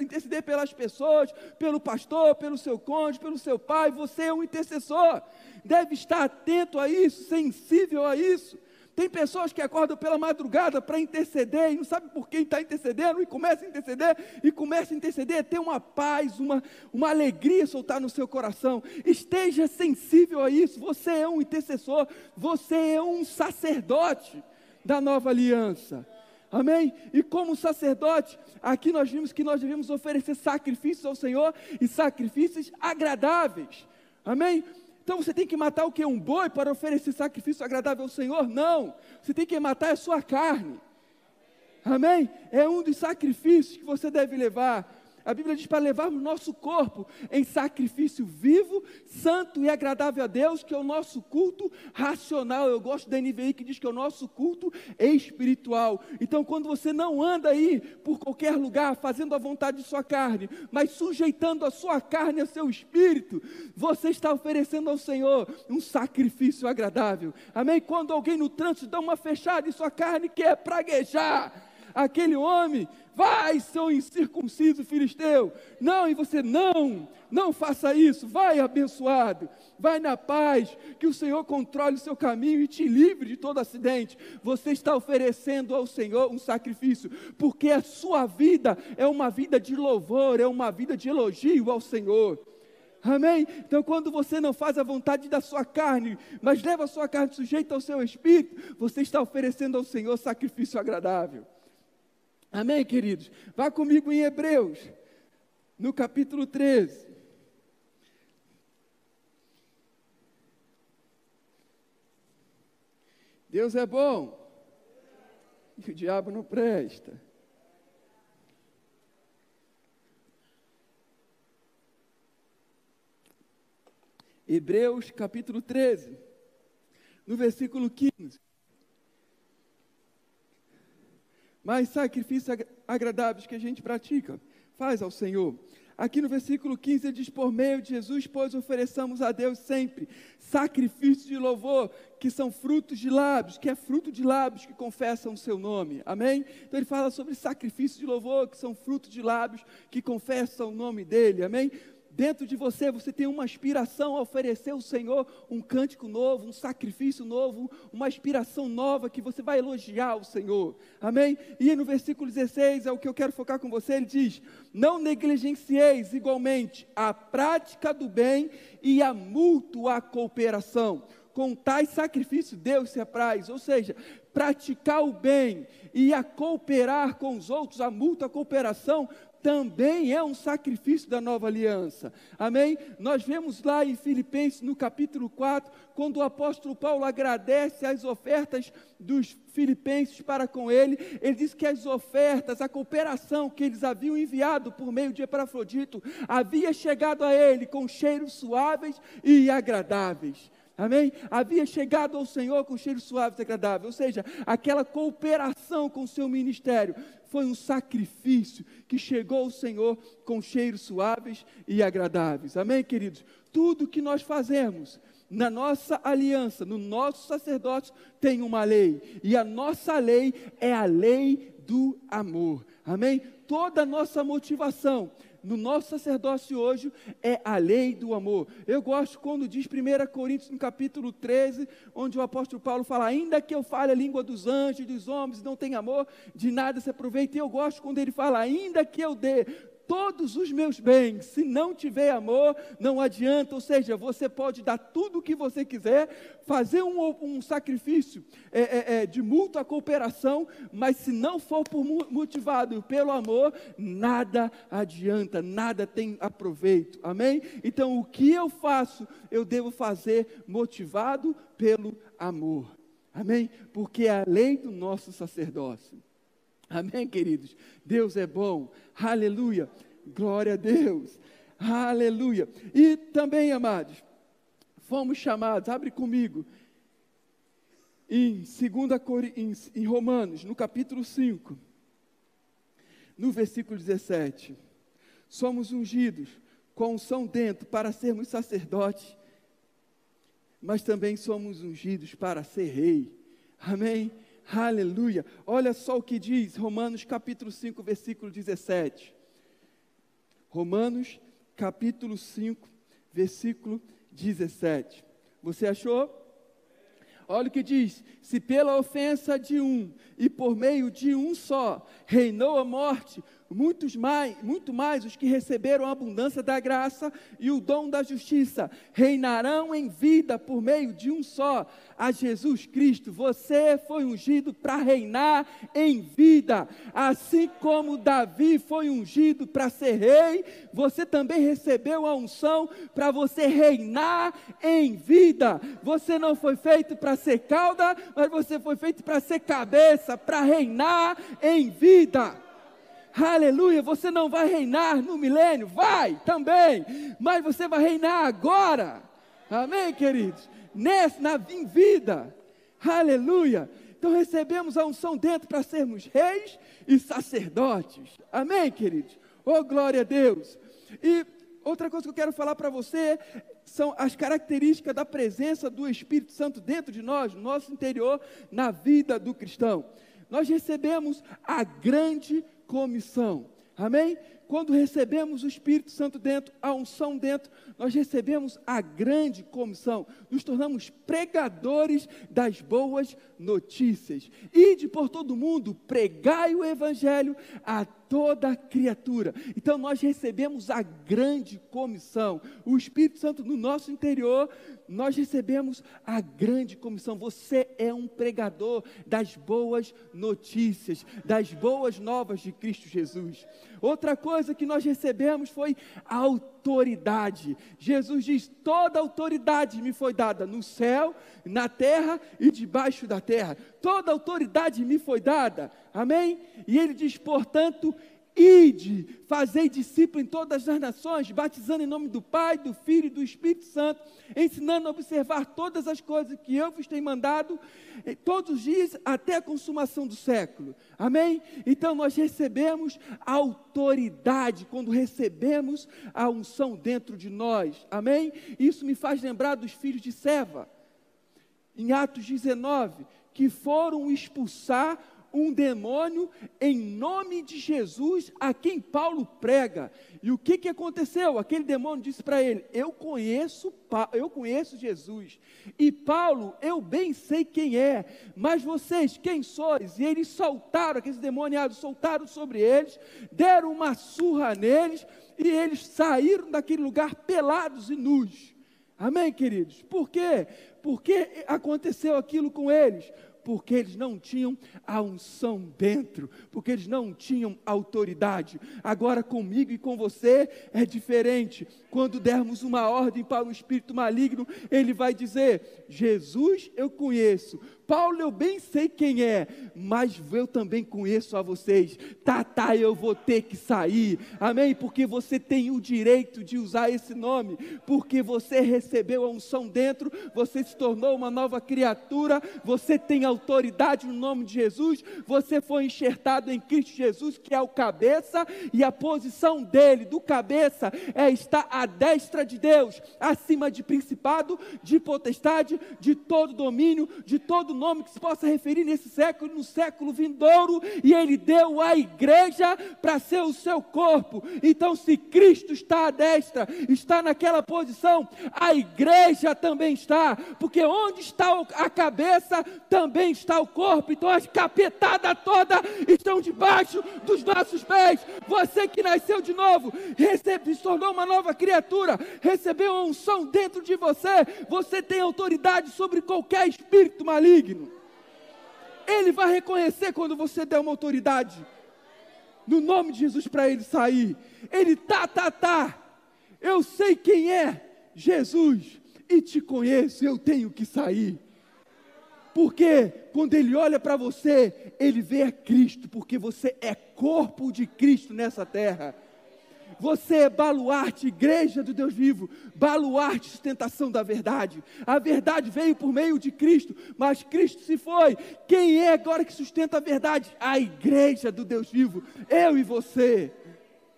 S1: interceder, pelas pessoas, pelo pastor, pelo seu cônjuge, pelo seu pai, você é um intercessor, deve estar atento a isso, sensível a isso. Tem pessoas que acordam pela madrugada para interceder e não sabe por quem está intercedendo e começa a interceder e começa a interceder, ter uma paz, uma, uma alegria soltar no seu coração. Esteja sensível a isso. Você é um intercessor, você é um sacerdote da nova aliança. Amém? E como sacerdote, aqui nós vimos que nós devemos oferecer sacrifícios ao Senhor e sacrifícios agradáveis. Amém? Então você tem que matar o que? Um boi para oferecer sacrifício agradável ao Senhor? Não. Você tem que matar a sua carne. Amém? É um dos sacrifícios que você deve levar. A Bíblia diz para levarmos nosso corpo em sacrifício vivo, santo e agradável a Deus, que é o nosso culto racional. Eu gosto da NVI que diz que é o nosso culto espiritual. Então, quando você não anda aí por qualquer lugar fazendo a vontade de sua carne, mas sujeitando a sua carne ao seu espírito, você está oferecendo ao Senhor um sacrifício agradável. Amém? Quando alguém no trânsito dá uma fechada em sua carne, quer praguejar aquele homem, vai, seu incircunciso filisteu. Não, e você não, não faça isso. Vai abençoado, vai na paz, que o Senhor controle o seu caminho e te livre de todo acidente. Você está oferecendo ao Senhor um sacrifício, porque a sua vida é uma vida de louvor, é uma vida de elogio ao Senhor. Amém? Então, quando você não faz a vontade da sua carne, mas leva a sua carne sujeita ao seu espírito, você está oferecendo ao Senhor sacrifício agradável. Amém, queridos? Vá comigo em Hebreus, no capítulo 13. Deus é bom e o diabo não presta. Hebreus capítulo 13, no versículo 15. Mas sacrifícios agradáveis que a gente pratica, faz ao Senhor. Aqui no versículo 15 ele diz: Por meio de Jesus, pois ofereçamos a Deus sempre sacrifícios de louvor, que são frutos de lábios, que é fruto de lábios que confessam o seu nome. Amém? Então ele fala sobre sacrifícios de louvor, que são frutos de lábios que confessam o nome dele. Amém? Dentro de você, você tem uma aspiração a oferecer ao Senhor um cântico novo, um sacrifício novo, uma aspiração nova que você vai elogiar o Senhor. Amém? E no versículo 16 é o que eu quero focar com você. Ele diz: Não negligencieis igualmente a prática do bem e a mútua cooperação. Com tais sacrifícios Deus se apraz, ou seja, praticar o bem e a cooperar com os outros, a mútua cooperação, também é um sacrifício da nova aliança. Amém? Nós vemos lá em Filipenses, no capítulo 4, quando o apóstolo Paulo agradece as ofertas dos filipenses para com ele, ele diz que as ofertas, a cooperação que eles haviam enviado por meio de Epafrodito, havia chegado a ele com cheiros suaves e agradáveis. Amém? Havia chegado ao Senhor com cheiro suave e agradável, ou seja, aquela cooperação com o seu ministério foi um sacrifício que chegou ao Senhor com cheiros suaves e agradáveis. Amém, queridos? Tudo que nós fazemos na nossa aliança, no nosso sacerdócio, tem uma lei, e a nossa lei é a lei do amor. Amém? Toda a nossa motivação no nosso sacerdócio hoje é a lei do amor. Eu gosto quando diz 1 Coríntios, no capítulo 13, onde o apóstolo Paulo fala: Ainda que eu fale a língua dos anjos dos homens, não tenha amor, de nada se aproveita. E eu gosto quando ele fala: Ainda que eu dê todos os meus bens, se não tiver amor, não adianta. Ou seja, você pode dar tudo o que você quiser, fazer um, um sacrifício é, é, é, de mútua cooperação, mas se não for por, motivado pelo amor, nada adianta, nada tem aproveito. Amém? Então, o que eu faço, eu devo fazer motivado pelo amor. Amém? Porque é a lei do nosso sacerdócio. <laughs> Amém, queridos? Deus é bom. Aleluia. Glória a Deus. Aleluia. E também, amados, fomos chamados, abre comigo, em, segunda, em, em Romanos, no capítulo 5, no versículo 17. Somos ungidos com unção dentro para sermos sacerdotes, mas também somos ungidos para ser rei. Amém? Aleluia. Olha só o que diz Romanos capítulo 5, versículo 17. Romanos capítulo 5, versículo 17. Você achou? Olha o que diz: se pela ofensa de um e por meio de um só reinou a morte, muitos mais, muito mais os que receberam a abundância da graça e o dom da justiça reinarão em vida por meio de um só, a Jesus Cristo. Você foi ungido para reinar em vida, assim como Davi foi ungido para ser rei, você também recebeu a unção para você reinar em vida. Você não foi feito para ser cauda, mas você foi feito para ser cabeça, para reinar em vida. Aleluia, você não vai reinar no milênio, vai também, mas você vai reinar agora. Amém, queridos? Nessa, na vida. Aleluia. Então recebemos a unção dentro para sermos reis e sacerdotes. Amém, queridos? Oh, glória a Deus. E outra coisa que eu quero falar para você são as características da presença do Espírito Santo dentro de nós, no nosso interior, na vida do cristão. Nós recebemos a grande comissão. Amém? Quando recebemos o Espírito Santo dentro, a unção dentro, nós recebemos a grande comissão, nos tornamos pregadores das boas notícias. Ide por todo mundo, pregai o Evangelho a toda criatura. Então nós recebemos a grande comissão. O Espírito Santo no nosso interior, nós recebemos a grande comissão. Você é um pregador das boas notícias, das boas novas de Cristo Jesus. Outra coisa que nós recebemos foi a autoridade. Jesus diz: toda autoridade me foi dada no céu, na terra e debaixo da terra. Toda autoridade me foi dada. Amém? E ele diz: portanto, Ide, fazei discípulo em todas as nações, batizando em nome do Pai, do Filho e do Espírito Santo, ensinando a observar todas as coisas que eu vos tenho mandado, eh, todos os dias até a consumação do século. Amém? Então nós recebemos autoridade quando recebemos a unção dentro de nós. Amém? Isso me faz lembrar dos filhos de Seva, em Atos 19, que foram expulsar um demônio em nome de Jesus a quem Paulo prega. E o que, que aconteceu? Aquele demônio disse para ele: Eu conheço, eu conheço Jesus. E Paulo, eu bem sei quem é, mas vocês quem sois? E eles soltaram, aqueles demoniados soltaram sobre eles, deram uma surra neles, e eles saíram daquele lugar pelados e nus. Amém, queridos? Por quê? Porque aconteceu aquilo com eles? Porque eles não tinham a unção dentro, porque eles não tinham autoridade. Agora comigo e com você é diferente. Quando dermos uma ordem para um espírito maligno, ele vai dizer: Jesus eu conheço, Paulo eu bem sei quem é, mas eu também conheço a vocês. Tá, tá, eu vou ter que sair. Amém? Porque você tem o direito de usar esse nome, porque você recebeu a unção dentro, você se tornou uma nova criatura, você tem autoridade no nome de Jesus, você foi enxertado em Cristo Jesus, que é o cabeça, e a posição dele, do cabeça, é estar à destra de Deus, acima de principado, de potestade, de todo domínio, de todo nome que se possa referir nesse século, no século vindouro, e Ele deu a igreja para ser o seu corpo. Então, se Cristo está à destra, está naquela posição, a igreja também está, porque onde está a cabeça, também está o corpo. Então, as capetadas todas estão debaixo dos nossos pés. Você que nasceu de novo, recebe, se tornou uma nova criatura, recebeu a unção dentro de você, você tem autoridade sobre qualquer espírito maligno digno. Ele vai reconhecer quando você der uma autoridade. No nome de Jesus para ele sair. Ele tá, tá, tá. Eu sei quem é Jesus e te conheço, eu tenho que sair. Porque quando ele olha para você, ele vê a Cristo, porque você é corpo de Cristo nessa terra. Você é baluarte, igreja do Deus vivo, baluarte, sustentação da verdade. A verdade veio por meio de Cristo, mas Cristo se foi. Quem é agora que sustenta a verdade? A igreja do Deus vivo, eu e você.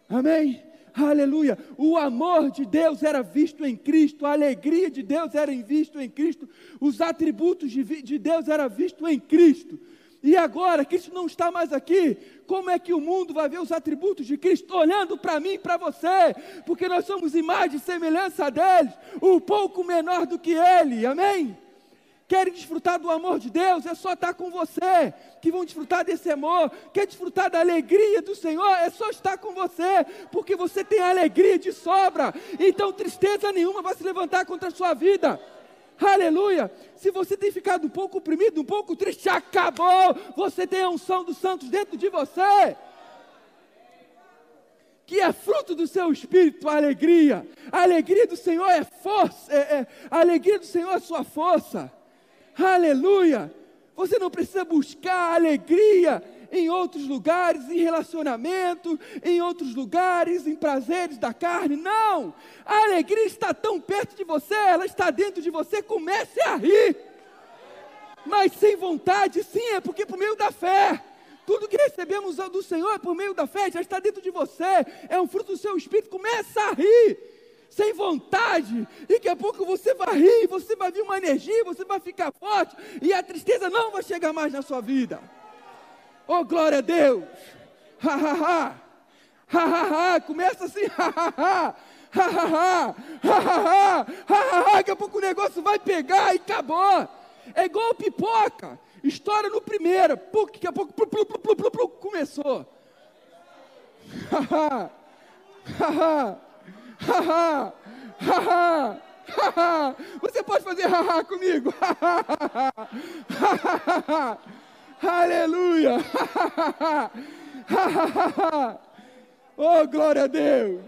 S1: Amém? Aleluia. O amor de Deus era visto em Cristo, a alegria de Deus era visto em Cristo, os atributos de, de Deus era visto em Cristo. E agora, Cristo não está mais aqui. Como é que o mundo vai ver os atributos de Cristo olhando para mim e para você? Porque nós somos imagem e semelhança dele, um pouco menor do que ele. Amém? Querem desfrutar do amor de Deus? É só estar com você que vão desfrutar desse amor. Quer desfrutar da alegria do Senhor? É só estar com você, porque você tem alegria de sobra. Então tristeza nenhuma vai se levantar contra a sua vida. Aleluia! Se você tem ficado um pouco oprimido, um pouco triste, acabou! Você tem a unção dos santos dentro de você. Que é fruto do seu espírito, a alegria. A alegria do Senhor é força. É, é, a alegria do Senhor é sua força. Aleluia! Você não precisa buscar alegria em outros lugares, em relacionamento, em outros lugares, em prazeres da carne. Não! A alegria está tão perto de você, ela está dentro de você. Comece a rir. Mas sem vontade, sim, é porque por meio da fé. Tudo que recebemos do Senhor é por meio da fé, já está dentro de você, é um fruto do seu espírito. Começa a rir sem vontade, e daqui a pouco você vai rir, você vai vir uma energia, você vai ficar forte, e a tristeza não vai chegar mais na sua vida. Oh, glória a Deus! Ha, ha, ha! Ha, ha, ha! Começa assim, ha, ha, ha! Ha, ha, ha! Ha, ha, ha! Ha, ha, ha! Daqui a pouco o negócio vai pegar e acabou. É igual pipoca. Estoura no primeiro. Daqui a pouco plu, plu, plu, plu, plu, começou. Ha, ha! Ha, ha! Ha, ha! Ha, ha! Você pode fazer haha comigo? <laughs> Aleluia! <laughs> oh, glória a Deus!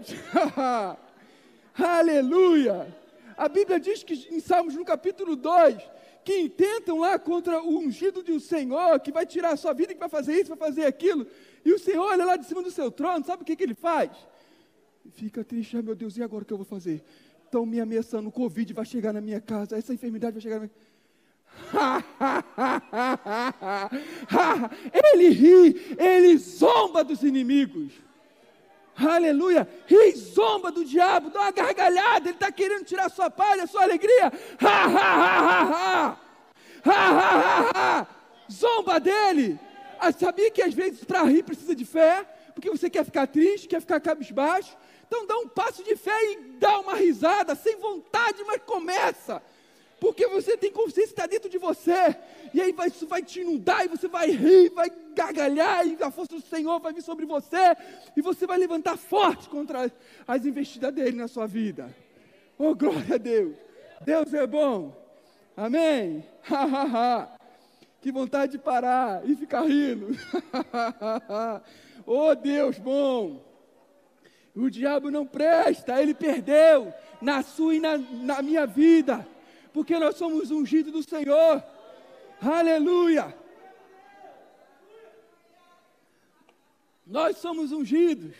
S1: <laughs> Aleluia! A Bíblia diz que em Salmos no capítulo 2, que intentam lá contra o ungido do Senhor, que vai tirar a sua vida, que vai fazer isso, vai fazer aquilo, e o Senhor olha lá de cima do seu trono, sabe o que, que ele faz? Fica triste, ah, meu Deus, e agora o que eu vou fazer? Estão me ameaçando, o Covid vai chegar na minha casa, essa enfermidade vai chegar na minha casa. <laughs> ele ri, ele zomba dos inimigos. Aleluia, ri, zomba do diabo, dá uma gargalhada, ele está querendo tirar sua paz, a sua alegria. <laughs> Ha. Ha, ha, ha, ha. Zomba dele. Ah, sabia que às vezes para rir precisa de fé? Porque você quer ficar triste, quer ficar cabisbaixo. Então dá um passo de fé e dá uma risada, sem vontade, mas começa porque você tem consciência que está dentro de você, e aí vai, isso vai te inundar, e você vai rir, vai gargalhar, e a força do Senhor vai vir sobre você, e você vai levantar forte contra as, as investidas dele na sua vida. Oh, glória a Deus! Deus é bom, amém? que vontade de parar e ficar rindo. <laughs> oh, Deus bom! O diabo não presta, ele perdeu na sua e na, na minha vida porque nós somos ungidos do Senhor. Aleluia! Nós somos ungidos.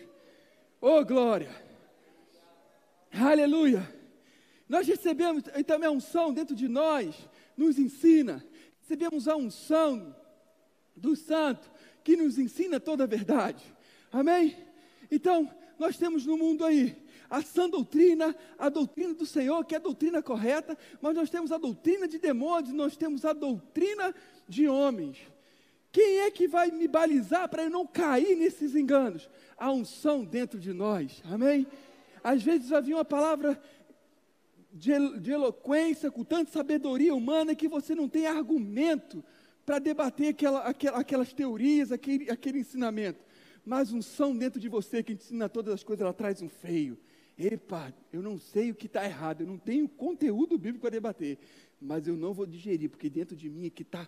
S1: Oh, glória! Aleluia! Nós recebemos também a unção dentro de nós, nos ensina. Recebemos a unção do Santo, que nos ensina toda a verdade. Amém? Então, nós temos no mundo aí a sã doutrina, a doutrina do Senhor, que é a doutrina correta, mas nós temos a doutrina de demônios, nós temos a doutrina de homens. Quem é que vai me balizar para eu não cair nesses enganos? A unção dentro de nós, amém? Às vezes havia uma palavra de, de eloquência, com tanta sabedoria humana, que você não tem argumento para debater aquela, aquela, aquelas teorias, aquele, aquele ensinamento. Mas unção dentro de você que ensina todas as coisas, ela traz um feio. Epa, eu não sei o que está errado, eu não tenho conteúdo bíblico para debater, mas eu não vou digerir, porque dentro de mim é que está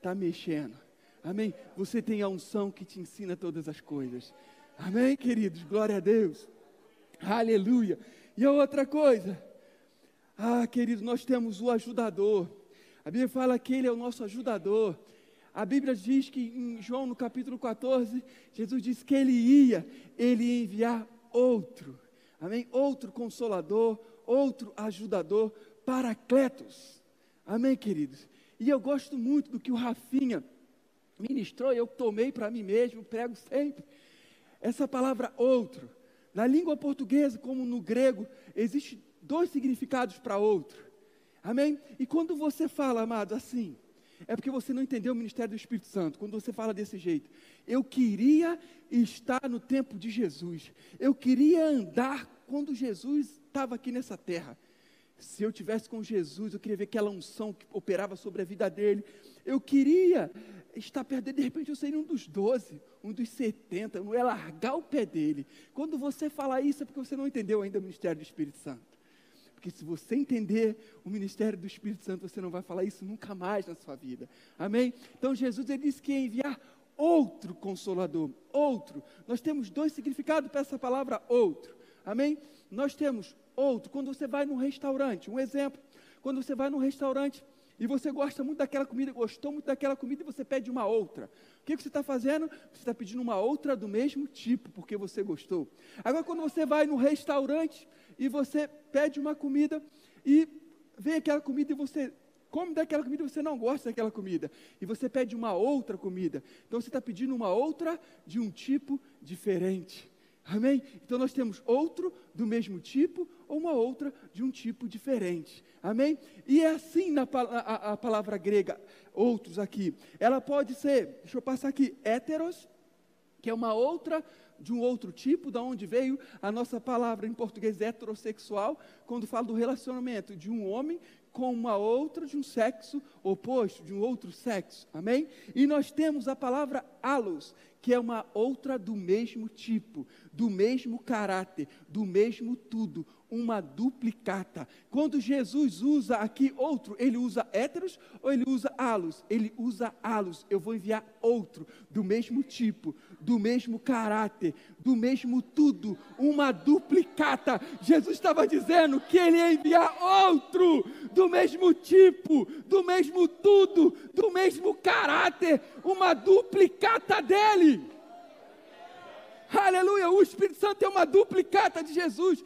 S1: tá mexendo. Amém? Você tem a unção que te ensina todas as coisas. Amém, queridos? Glória a Deus. Aleluia. E a outra coisa, ah, queridos, nós temos o ajudador. A Bíblia fala que ele é o nosso ajudador. A Bíblia diz que em João, no capítulo 14, Jesus disse que ele ia, ele ia enviar outro. Amém? Outro consolador, outro ajudador, paracletos. Amém, queridos? E eu gosto muito do que o Rafinha ministrou, eu tomei para mim mesmo, prego sempre. Essa palavra outro, na língua portuguesa, como no grego, existe dois significados para outro. Amém? E quando você fala, amado, assim, É porque você não entendeu o ministério do Espírito Santo. Quando você fala desse jeito, eu queria estar no tempo de Jesus. Eu queria andar quando Jesus estava aqui nessa terra. Se eu tivesse com Jesus, eu queria ver aquela unção que operava sobre a vida dele. Eu queria estar dele. De repente eu seria um dos doze, um dos setenta. Eu não ia largar o pé dele. Quando você fala isso, é porque você não entendeu ainda o ministério do Espírito Santo. Porque se você entender o ministério do Espírito Santo, você não vai falar isso nunca mais na sua vida. Amém? Então Jesus ele disse que ia enviar outro consolador, outro. Nós temos dois significados para essa palavra outro. Amém? Nós temos outro quando você vai num restaurante. Um exemplo, quando você vai num restaurante e você gosta muito daquela comida, gostou muito daquela comida e você pede uma outra. O que, que você está fazendo? Você está pedindo uma outra do mesmo tipo, porque você gostou. Agora, quando você vai no restaurante e você pede uma comida e vem aquela comida e você come daquela comida e você não gosta daquela comida. E você pede uma outra comida. Então você está pedindo uma outra de um tipo diferente. Amém? Então nós temos outro do mesmo tipo ou uma outra de um tipo diferente. Amém? E é assim na a, a palavra grega, outros aqui. Ela pode ser, deixa eu passar aqui, héteros, que é uma outra de um outro tipo, da onde veio a nossa palavra em português heterossexual, quando fala do relacionamento de um homem com uma outra de um sexo oposto, de um outro sexo. Amém? E nós temos a palavra alos, que é uma outra do mesmo tipo, do mesmo caráter, do mesmo tudo, uma duplicata. Quando Jesus usa aqui outro, ele usa héteros ou ele usa alos? Ele usa alos. Eu vou enviar outro do mesmo tipo, do mesmo caráter, do mesmo tudo, uma duplicata. Jesus estava dizendo que ele ia enviar outro do mesmo tipo, do mesmo tudo, do mesmo caráter, uma duplicata dele. Aleluia, o Espírito Santo é uma duplicata de Jesus.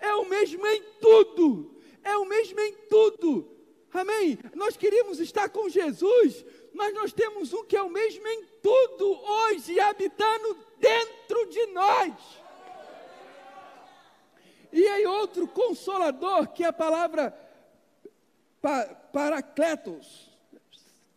S1: É o mesmo em tudo. É o mesmo em tudo. Amém? Nós queríamos estar com Jesus, mas nós temos um que é o mesmo em tudo hoje, habitando dentro de nós. E aí outro consolador, que é a palavra paracletos.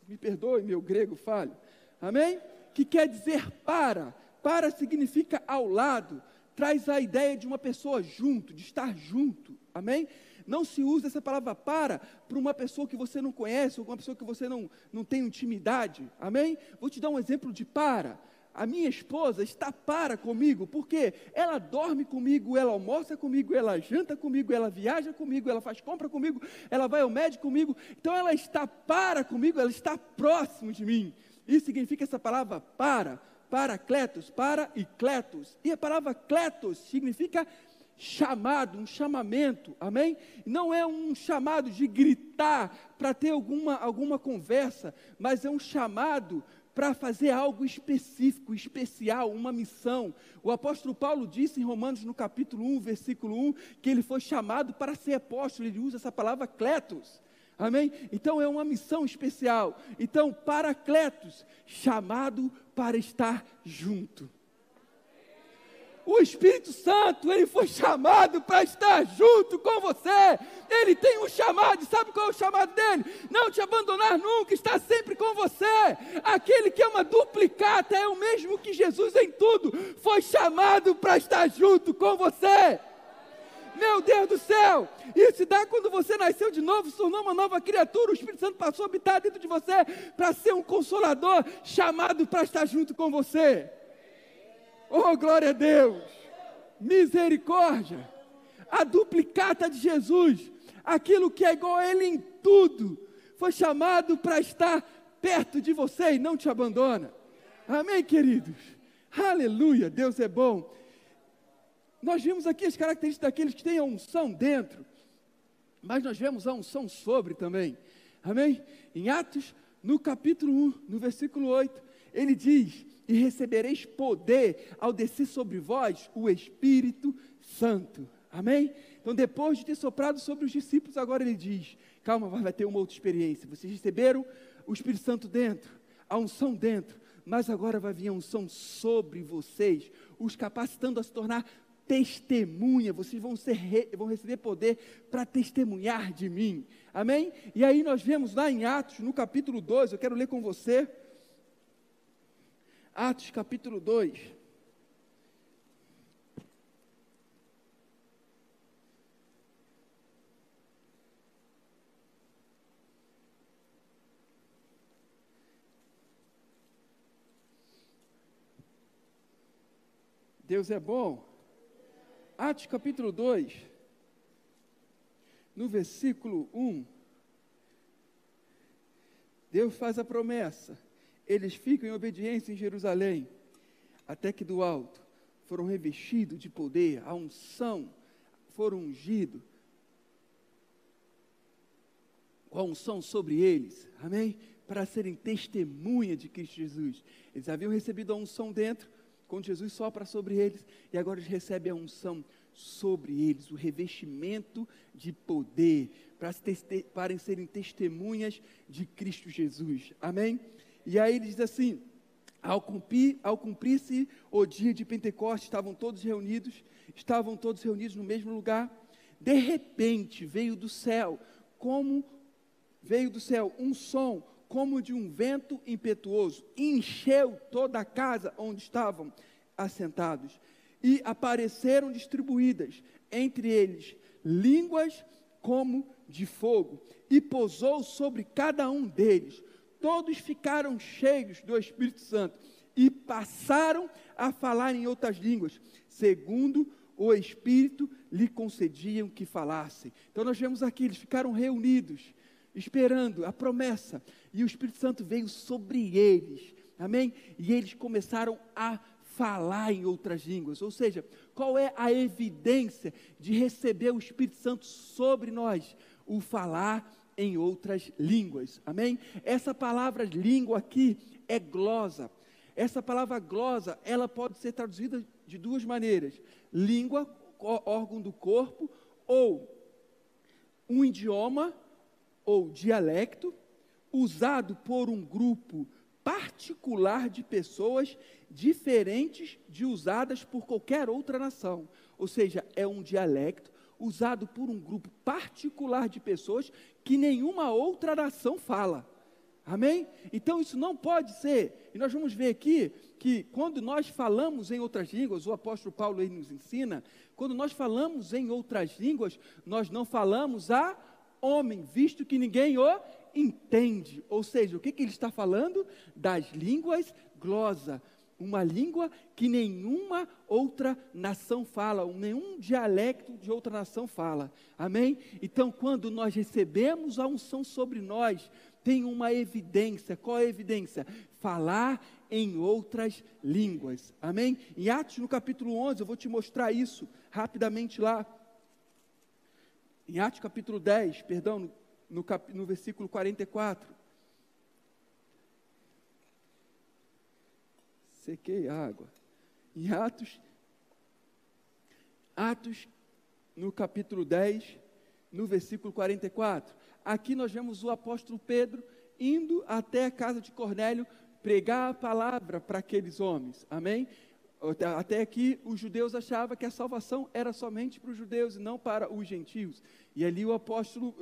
S1: Me perdoe, meu grego falho. Amém? Que quer dizer para. Para significa ao lado. Traz a ideia de uma pessoa junto, de estar junto. Amém? Não se usa essa palavra para para uma pessoa que você não conhece, ou uma pessoa que você não, não tem intimidade. Amém? Vou te dar um exemplo de para a minha esposa está para comigo, porque ela dorme comigo, ela almoça comigo, ela janta comigo, ela viaja comigo, ela faz compra comigo, ela vai ao médico comigo. Então ela está para comigo, ela está próximo de mim. Isso significa essa palavra para, para cletos, para e cletos. E a palavra cletos significa chamado, um chamamento, amém? Não é um chamado de gritar para ter alguma, alguma conversa, mas é um chamado para fazer algo específico, especial, uma missão. O apóstolo Paulo disse em Romanos, no capítulo 1, versículo 1, que ele foi chamado para ser apóstolo, ele usa essa palavra cletos. Amém? Então é uma missão especial. Então, paracletos, chamado para estar junto. O Espírito Santo, ele foi chamado para estar junto com você. Ele tem um chamado, sabe qual é o chamado dele? Não te abandonar nunca, estar sempre com você. Aquele que é uma duplicata, é o mesmo que Jesus em tudo, foi chamado para estar junto com você. Meu Deus do céu! Isso dá quando você nasceu de novo, se tornou uma nova criatura. O Espírito Santo passou a habitar dentro de você para ser um consolador, chamado para estar junto com você. Oh, glória a Deus! Misericórdia! A duplicata de Jesus, aquilo que é igual a Ele em tudo, foi chamado para estar perto de você e não te abandona. Amém, queridos? Aleluia! Deus é bom. Nós vimos aqui as características daqueles que têm a unção dentro, mas nós vemos a unção sobre também. Amém? Em Atos, no capítulo 1, no versículo 8, ele diz: e recebereis poder ao descer sobre vós o Espírito Santo. Amém? Então, depois de ter soprado sobre os discípulos, agora ele diz: calma, vai ter uma outra experiência. Vocês receberam o Espírito Santo dentro, a unção dentro, mas agora vai vir a unção sobre vocês, os capacitando a se tornar testemunha, vocês vão, ser, vão receber poder para testemunhar de mim. Amém? E aí nós vemos lá em Atos, no capítulo 2, eu quero ler com você. Atos capítulo 2. Deus é bom. Atos capítulo 2, no versículo 1, Deus faz a promessa: eles ficam em obediência em Jerusalém, até que do alto foram revestidos de poder, a unção, foram ungidos, com a unção sobre eles, amém? Para serem testemunha de Cristo Jesus. Eles haviam recebido a unção dentro, quando Jesus sopra sobre eles, e agora eles recebem a unção sobre eles, o revestimento de poder, para, para serem testemunhas de Cristo Jesus. Amém? E aí ele diz assim: ao cumprir-se ao cumprir o dia de Pentecostes, estavam todos reunidos, estavam todos reunidos no mesmo lugar. De repente veio do céu, como veio do céu um som como de um vento impetuoso, encheu toda a casa onde estavam assentados, e apareceram distribuídas entre eles línguas como de fogo, e pousou sobre cada um deles. Todos ficaram cheios do Espírito Santo e passaram a falar em outras línguas, segundo o Espírito lhe concediam que falassem. Então nós vemos aqui, eles ficaram reunidos esperando a promessa, e o Espírito Santo veio sobre eles, amém? E eles começaram a falar em outras línguas, ou seja, qual é a evidência de receber o Espírito Santo sobre nós? O falar em outras línguas, amém? Essa palavra língua aqui é glosa. Essa palavra glosa, ela pode ser traduzida de duas maneiras: língua, órgão do corpo, ou um idioma ou dialecto usado por um grupo particular de pessoas diferentes de usadas por qualquer outra nação. Ou seja, é um dialecto usado por um grupo particular de pessoas que nenhuma outra nação fala. Amém? Então isso não pode ser. E nós vamos ver aqui que quando nós falamos em outras línguas, o apóstolo Paulo nos ensina, quando nós falamos em outras línguas, nós não falamos a homem, visto que ninguém o entende. Ou seja, o que, que ele está falando? Das línguas glosa, uma língua que nenhuma outra nação fala, nenhum dialecto de outra nação fala. Amém? Então, quando nós recebemos a unção sobre nós, tem uma evidência. Qual é a evidência? Falar em outras línguas. Amém? Em Atos, no capítulo 11, eu vou te mostrar isso rapidamente lá. Em Atos capítulo 10, perdão, no, cap, no versículo 44. Sequei a água. Em Atos, Atos, no capítulo 10, no versículo 44. Aqui nós vemos o apóstolo Pedro indo até a casa de Cornélio pregar a palavra para aqueles homens. Amém? Até aqui, os judeus achavam que a salvação era somente para os judeus e não para os gentios. E ali o apóstolo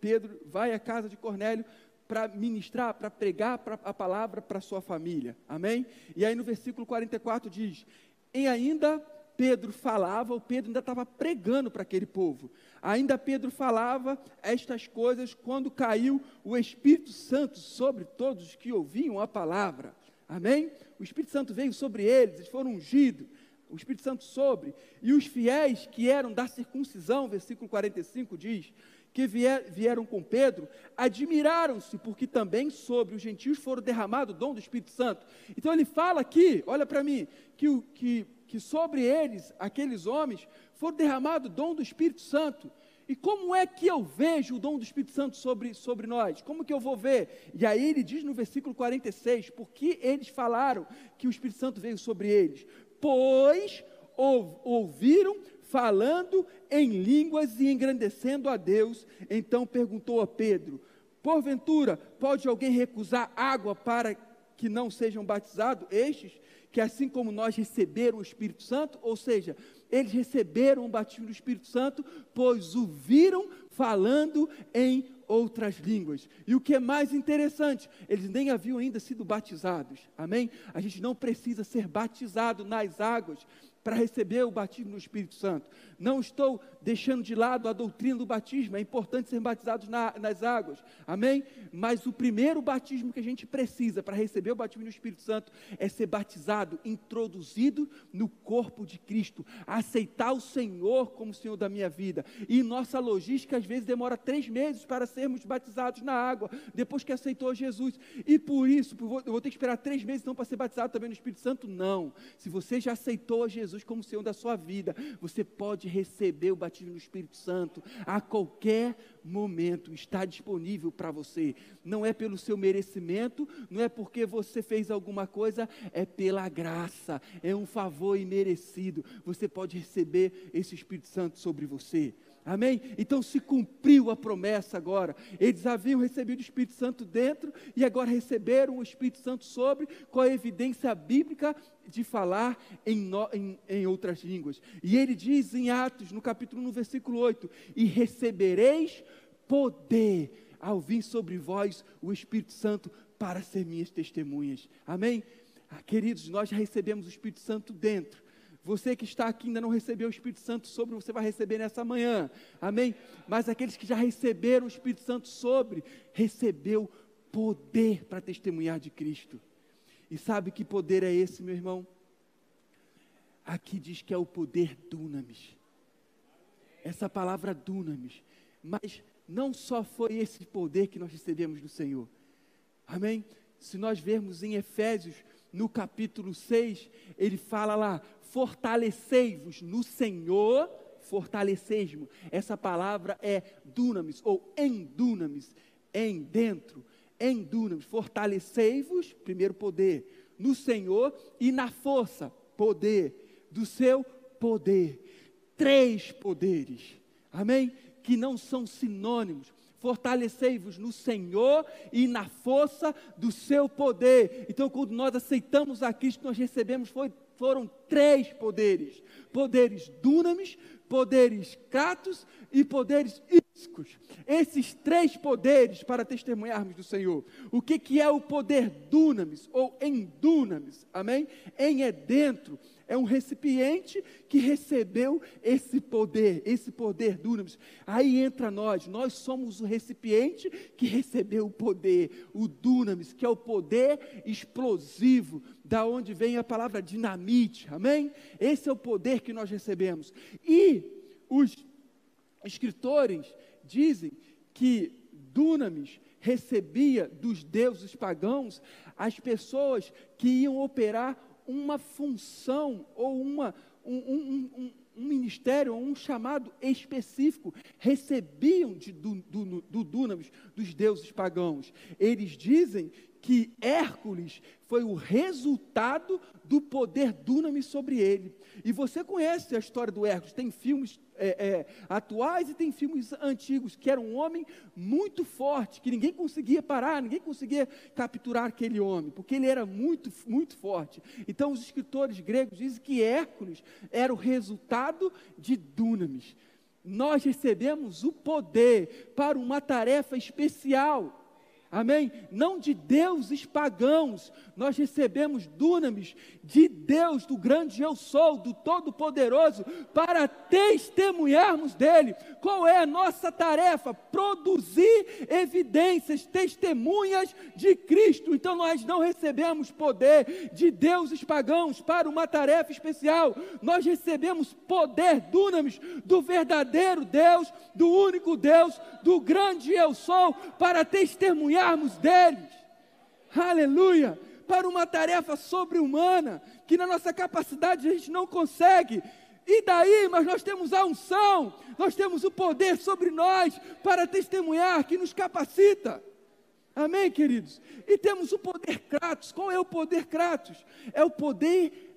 S1: Pedro vai à casa de Cornélio para ministrar, para pregar a palavra para sua família. Amém? E aí no versículo 44 diz: E ainda Pedro falava, o Pedro ainda estava pregando para aquele povo. Ainda Pedro falava estas coisas quando caiu o Espírito Santo sobre todos os que ouviam a palavra. Amém? O Espírito Santo veio sobre eles, eles foram ungidos. O Espírito Santo sobre. E os fiéis que eram da circuncisão, versículo 45 diz, que vier, vieram com Pedro, admiraram-se, porque também sobre os gentios foram derramado o dom do Espírito Santo. Então ele fala aqui, olha para mim, que, que, que sobre eles, aqueles homens, foram derramado o dom do Espírito Santo. E como é que eu vejo o dom do Espírito Santo sobre, sobre nós? Como que eu vou ver? E aí ele diz no versículo 46, porque eles falaram que o Espírito Santo veio sobre eles? Pois ouviram falando em línguas e engrandecendo a Deus. Então perguntou a Pedro: Porventura, pode alguém recusar água para que não sejam batizados estes que assim como nós receberam o Espírito Santo, ou seja, eles receberam o batismo do Espírito Santo, pois o viram falando em outras línguas. E o que é mais interessante, eles nem haviam ainda sido batizados. Amém? A gente não precisa ser batizado nas águas para receber o batismo no Espírito Santo. Não estou deixando de lado a doutrina do batismo, é importante ser batizados na, nas águas, amém? Mas o primeiro batismo que a gente precisa para receber o batismo no Espírito Santo é ser batizado, introduzido no corpo de Cristo, aceitar o Senhor como Senhor da minha vida. E nossa logística às vezes demora três meses para sermos batizados na água, depois que aceitou Jesus. E por isso, eu vou ter que esperar três meses então para ser batizado também no Espírito Santo? Não. Se você já aceitou a Jesus como Senhor da sua vida, você pode receber o batismo no Espírito Santo a qualquer momento, está disponível para você. Não é pelo seu merecimento, não é porque você fez alguma coisa, é pela graça, é um favor imerecido. Você pode receber esse Espírito Santo sobre você. Amém? Então se cumpriu a promessa agora. Eles haviam recebido o Espírito Santo dentro e agora receberam o Espírito Santo sobre, com a evidência bíblica de falar em, no, em, em, outras línguas. E ele diz em Atos, no capítulo 1, no versículo 8: E recebereis poder ao vir sobre vós o Espírito Santo para ser minhas testemunhas. Amém? Ah, queridos, nós já recebemos o Espírito Santo dentro. Você que está aqui ainda não recebeu o Espírito Santo sobre, você vai receber nessa manhã. Amém? Mas aqueles que já receberam o Espírito Santo sobre, recebeu poder para testemunhar de Cristo. E sabe que poder é esse, meu irmão? Aqui diz que é o poder dunamis. Essa palavra dunamis. Mas não só foi esse poder que nós recebemos do Senhor. Amém? Se nós vermos em Efésios, no capítulo 6, ele fala lá: fortalecei-vos no Senhor, fortalecei-vos. Essa palavra é dunamis, ou em dunamis, em dentro, em dunamis. Fortalecei-vos, primeiro poder, no Senhor e na força, poder, do seu poder. Três poderes, amém? Que não são sinônimos fortalecei-vos no Senhor e na força do seu poder. Então, quando nós aceitamos a Cristo, nós recebemos foi foram três poderes: poderes dunamis, poderes kratos e poderes iscos. Esses três poderes para testemunharmos do Senhor. O que, que é o poder dunamis ou em dunamis? Amém? Em é dentro, é um recipiente que recebeu esse poder, esse poder dunamis. Aí entra nós, nós somos o recipiente que recebeu o poder, o dunamis, que é o poder explosivo, da onde vem a palavra dinamite, amém? Esse é o poder que nós recebemos. E os escritores dizem que dunamis recebia dos deuses pagãos as pessoas que iam operar uma função ou uma, um, um, um, um ministério, um chamado específico, recebiam de, do, do, do Dunamis, dos deuses pagãos. Eles dizem que Hércules foi o resultado do poder Dunamis sobre ele. E você conhece a história do Hércules, tem filmes é, é, atuais e tem filmes antigos, que era um homem muito forte, que ninguém conseguia parar, ninguém conseguia capturar aquele homem, porque ele era muito, muito forte. Então, os escritores gregos dizem que Hércules era o resultado de Dunamis. Nós recebemos o poder para uma tarefa especial amém? Não de deuses pagãos, nós recebemos dunamis de Deus, do grande eu sou, do Todo-Poderoso, para testemunharmos dele. Qual é a nossa tarefa? Produzir evidências, testemunhas de Cristo. Então nós não recebemos poder de deuses pagãos para uma tarefa especial, nós recebemos poder dunamis do verdadeiro Deus, do único Deus, do grande eu sou, para testemunhar cuidarmos deles. Aleluia! Para uma tarefa sobre-humana, que na nossa capacidade a gente não consegue. E daí, mas nós temos a unção, nós temos o poder sobre nós para testemunhar que nos capacita. Amém, queridos? E temos o poder Kratos. Qual é o poder Kratos? É o poder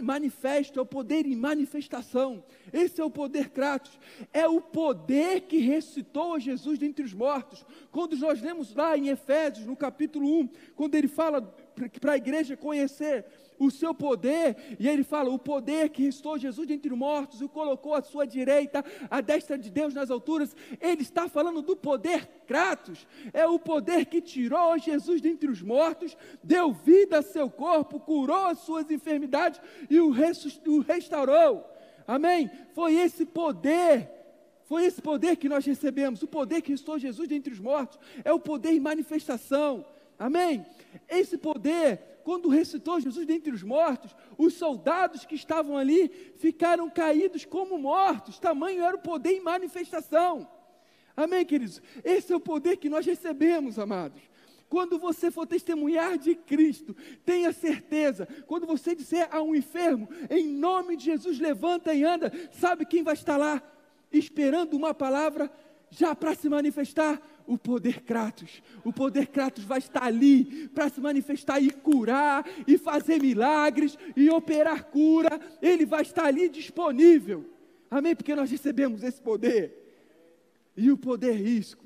S1: manifesto, é o poder em manifestação. Esse é o poder Kratos. É o poder que ressuscitou a Jesus dentre os mortos. Quando nós lemos lá em Efésios, no capítulo 1, quando ele fala para a igreja conhecer o seu poder, e ele fala: o poder que restou Jesus dentre os mortos e o colocou à sua direita, à destra de Deus nas alturas. Ele está falando do poder Kratos, é o poder que tirou Jesus dentre os mortos, deu vida a seu corpo, curou as suas enfermidades e o, o restaurou. Amém? Foi esse poder foi esse poder que nós recebemos, o poder que restou Jesus dentre os mortos, é o poder em manifestação. Amém? Esse poder, quando ressuscitou Jesus dentre os mortos, os soldados que estavam ali ficaram caídos como mortos, tamanho era o poder em manifestação. Amém, queridos? Esse é o poder que nós recebemos, amados. Quando você for testemunhar de Cristo, tenha certeza, quando você disser a um enfermo, em nome de Jesus, levanta e anda, sabe quem vai estar lá? Esperando uma palavra já para se manifestar o poder Kratos. O poder Kratos vai estar ali para se manifestar e curar, e fazer milagres, e operar cura. Ele vai estar ali disponível. Amém? Porque nós recebemos esse poder. E o poder risco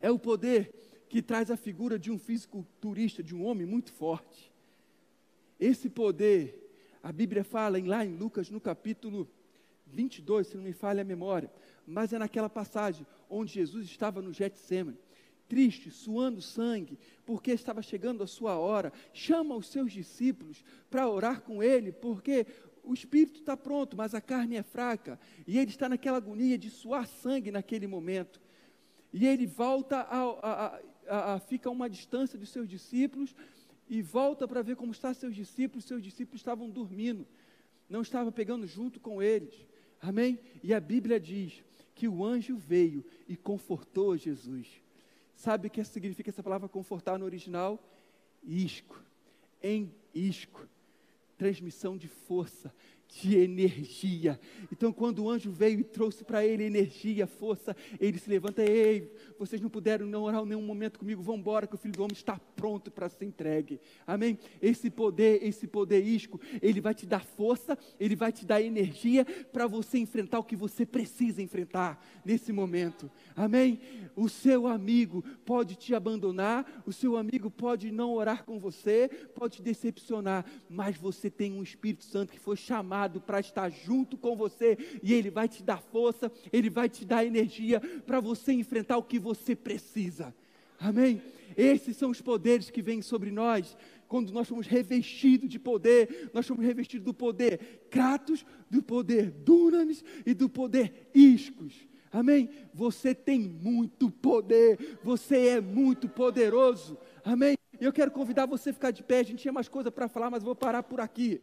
S1: é o poder que traz a figura de um fisiculturista, de um homem muito forte. Esse poder, a Bíblia fala em, lá em Lucas, no capítulo 22, se não me falha a memória, mas é naquela passagem onde Jesus estava no Getsemane, triste, suando sangue, porque estava chegando a sua hora, chama os seus discípulos para orar com ele, porque o espírito está pronto, mas a carne é fraca, e ele está naquela agonia de suar sangue naquele momento. E ele volta a, a, a, a fica a uma distância dos seus discípulos e volta para ver como estão seus discípulos. Seus discípulos estavam dormindo, não estavam pegando junto com eles. Amém? E a Bíblia diz que o anjo veio e confortou Jesus. Sabe o que significa essa palavra confortar no original? Isco. Em isco. Transmissão de força, de energia. Então, quando o anjo veio e trouxe para ele energia, força, ele se levanta, ei, vocês não puderam não orar nenhum momento comigo, vão embora que o Filho do Homem está pronto para ser entregue. Amém? Esse poder, esse poder isco, ele vai te dar força, ele vai te dar energia para você enfrentar o que você precisa enfrentar nesse momento. Amém? O seu amigo pode te abandonar, o seu amigo pode não orar com você, pode te decepcionar, mas você tem um Espírito Santo que foi chamado para estar junto com você e ele vai te dar força, ele vai te dar energia para você enfrentar o que você precisa. Amém? Esses são os poderes que vêm sobre nós quando nós somos revestidos de poder, nós somos revestidos do poder Kratos, do poder Dunamis e do poder Iscos. Amém? Você tem muito poder, você é muito poderoso. Amém? Eu quero convidar você a ficar de pé. A gente tinha mais coisa para falar, mas vou parar por aqui.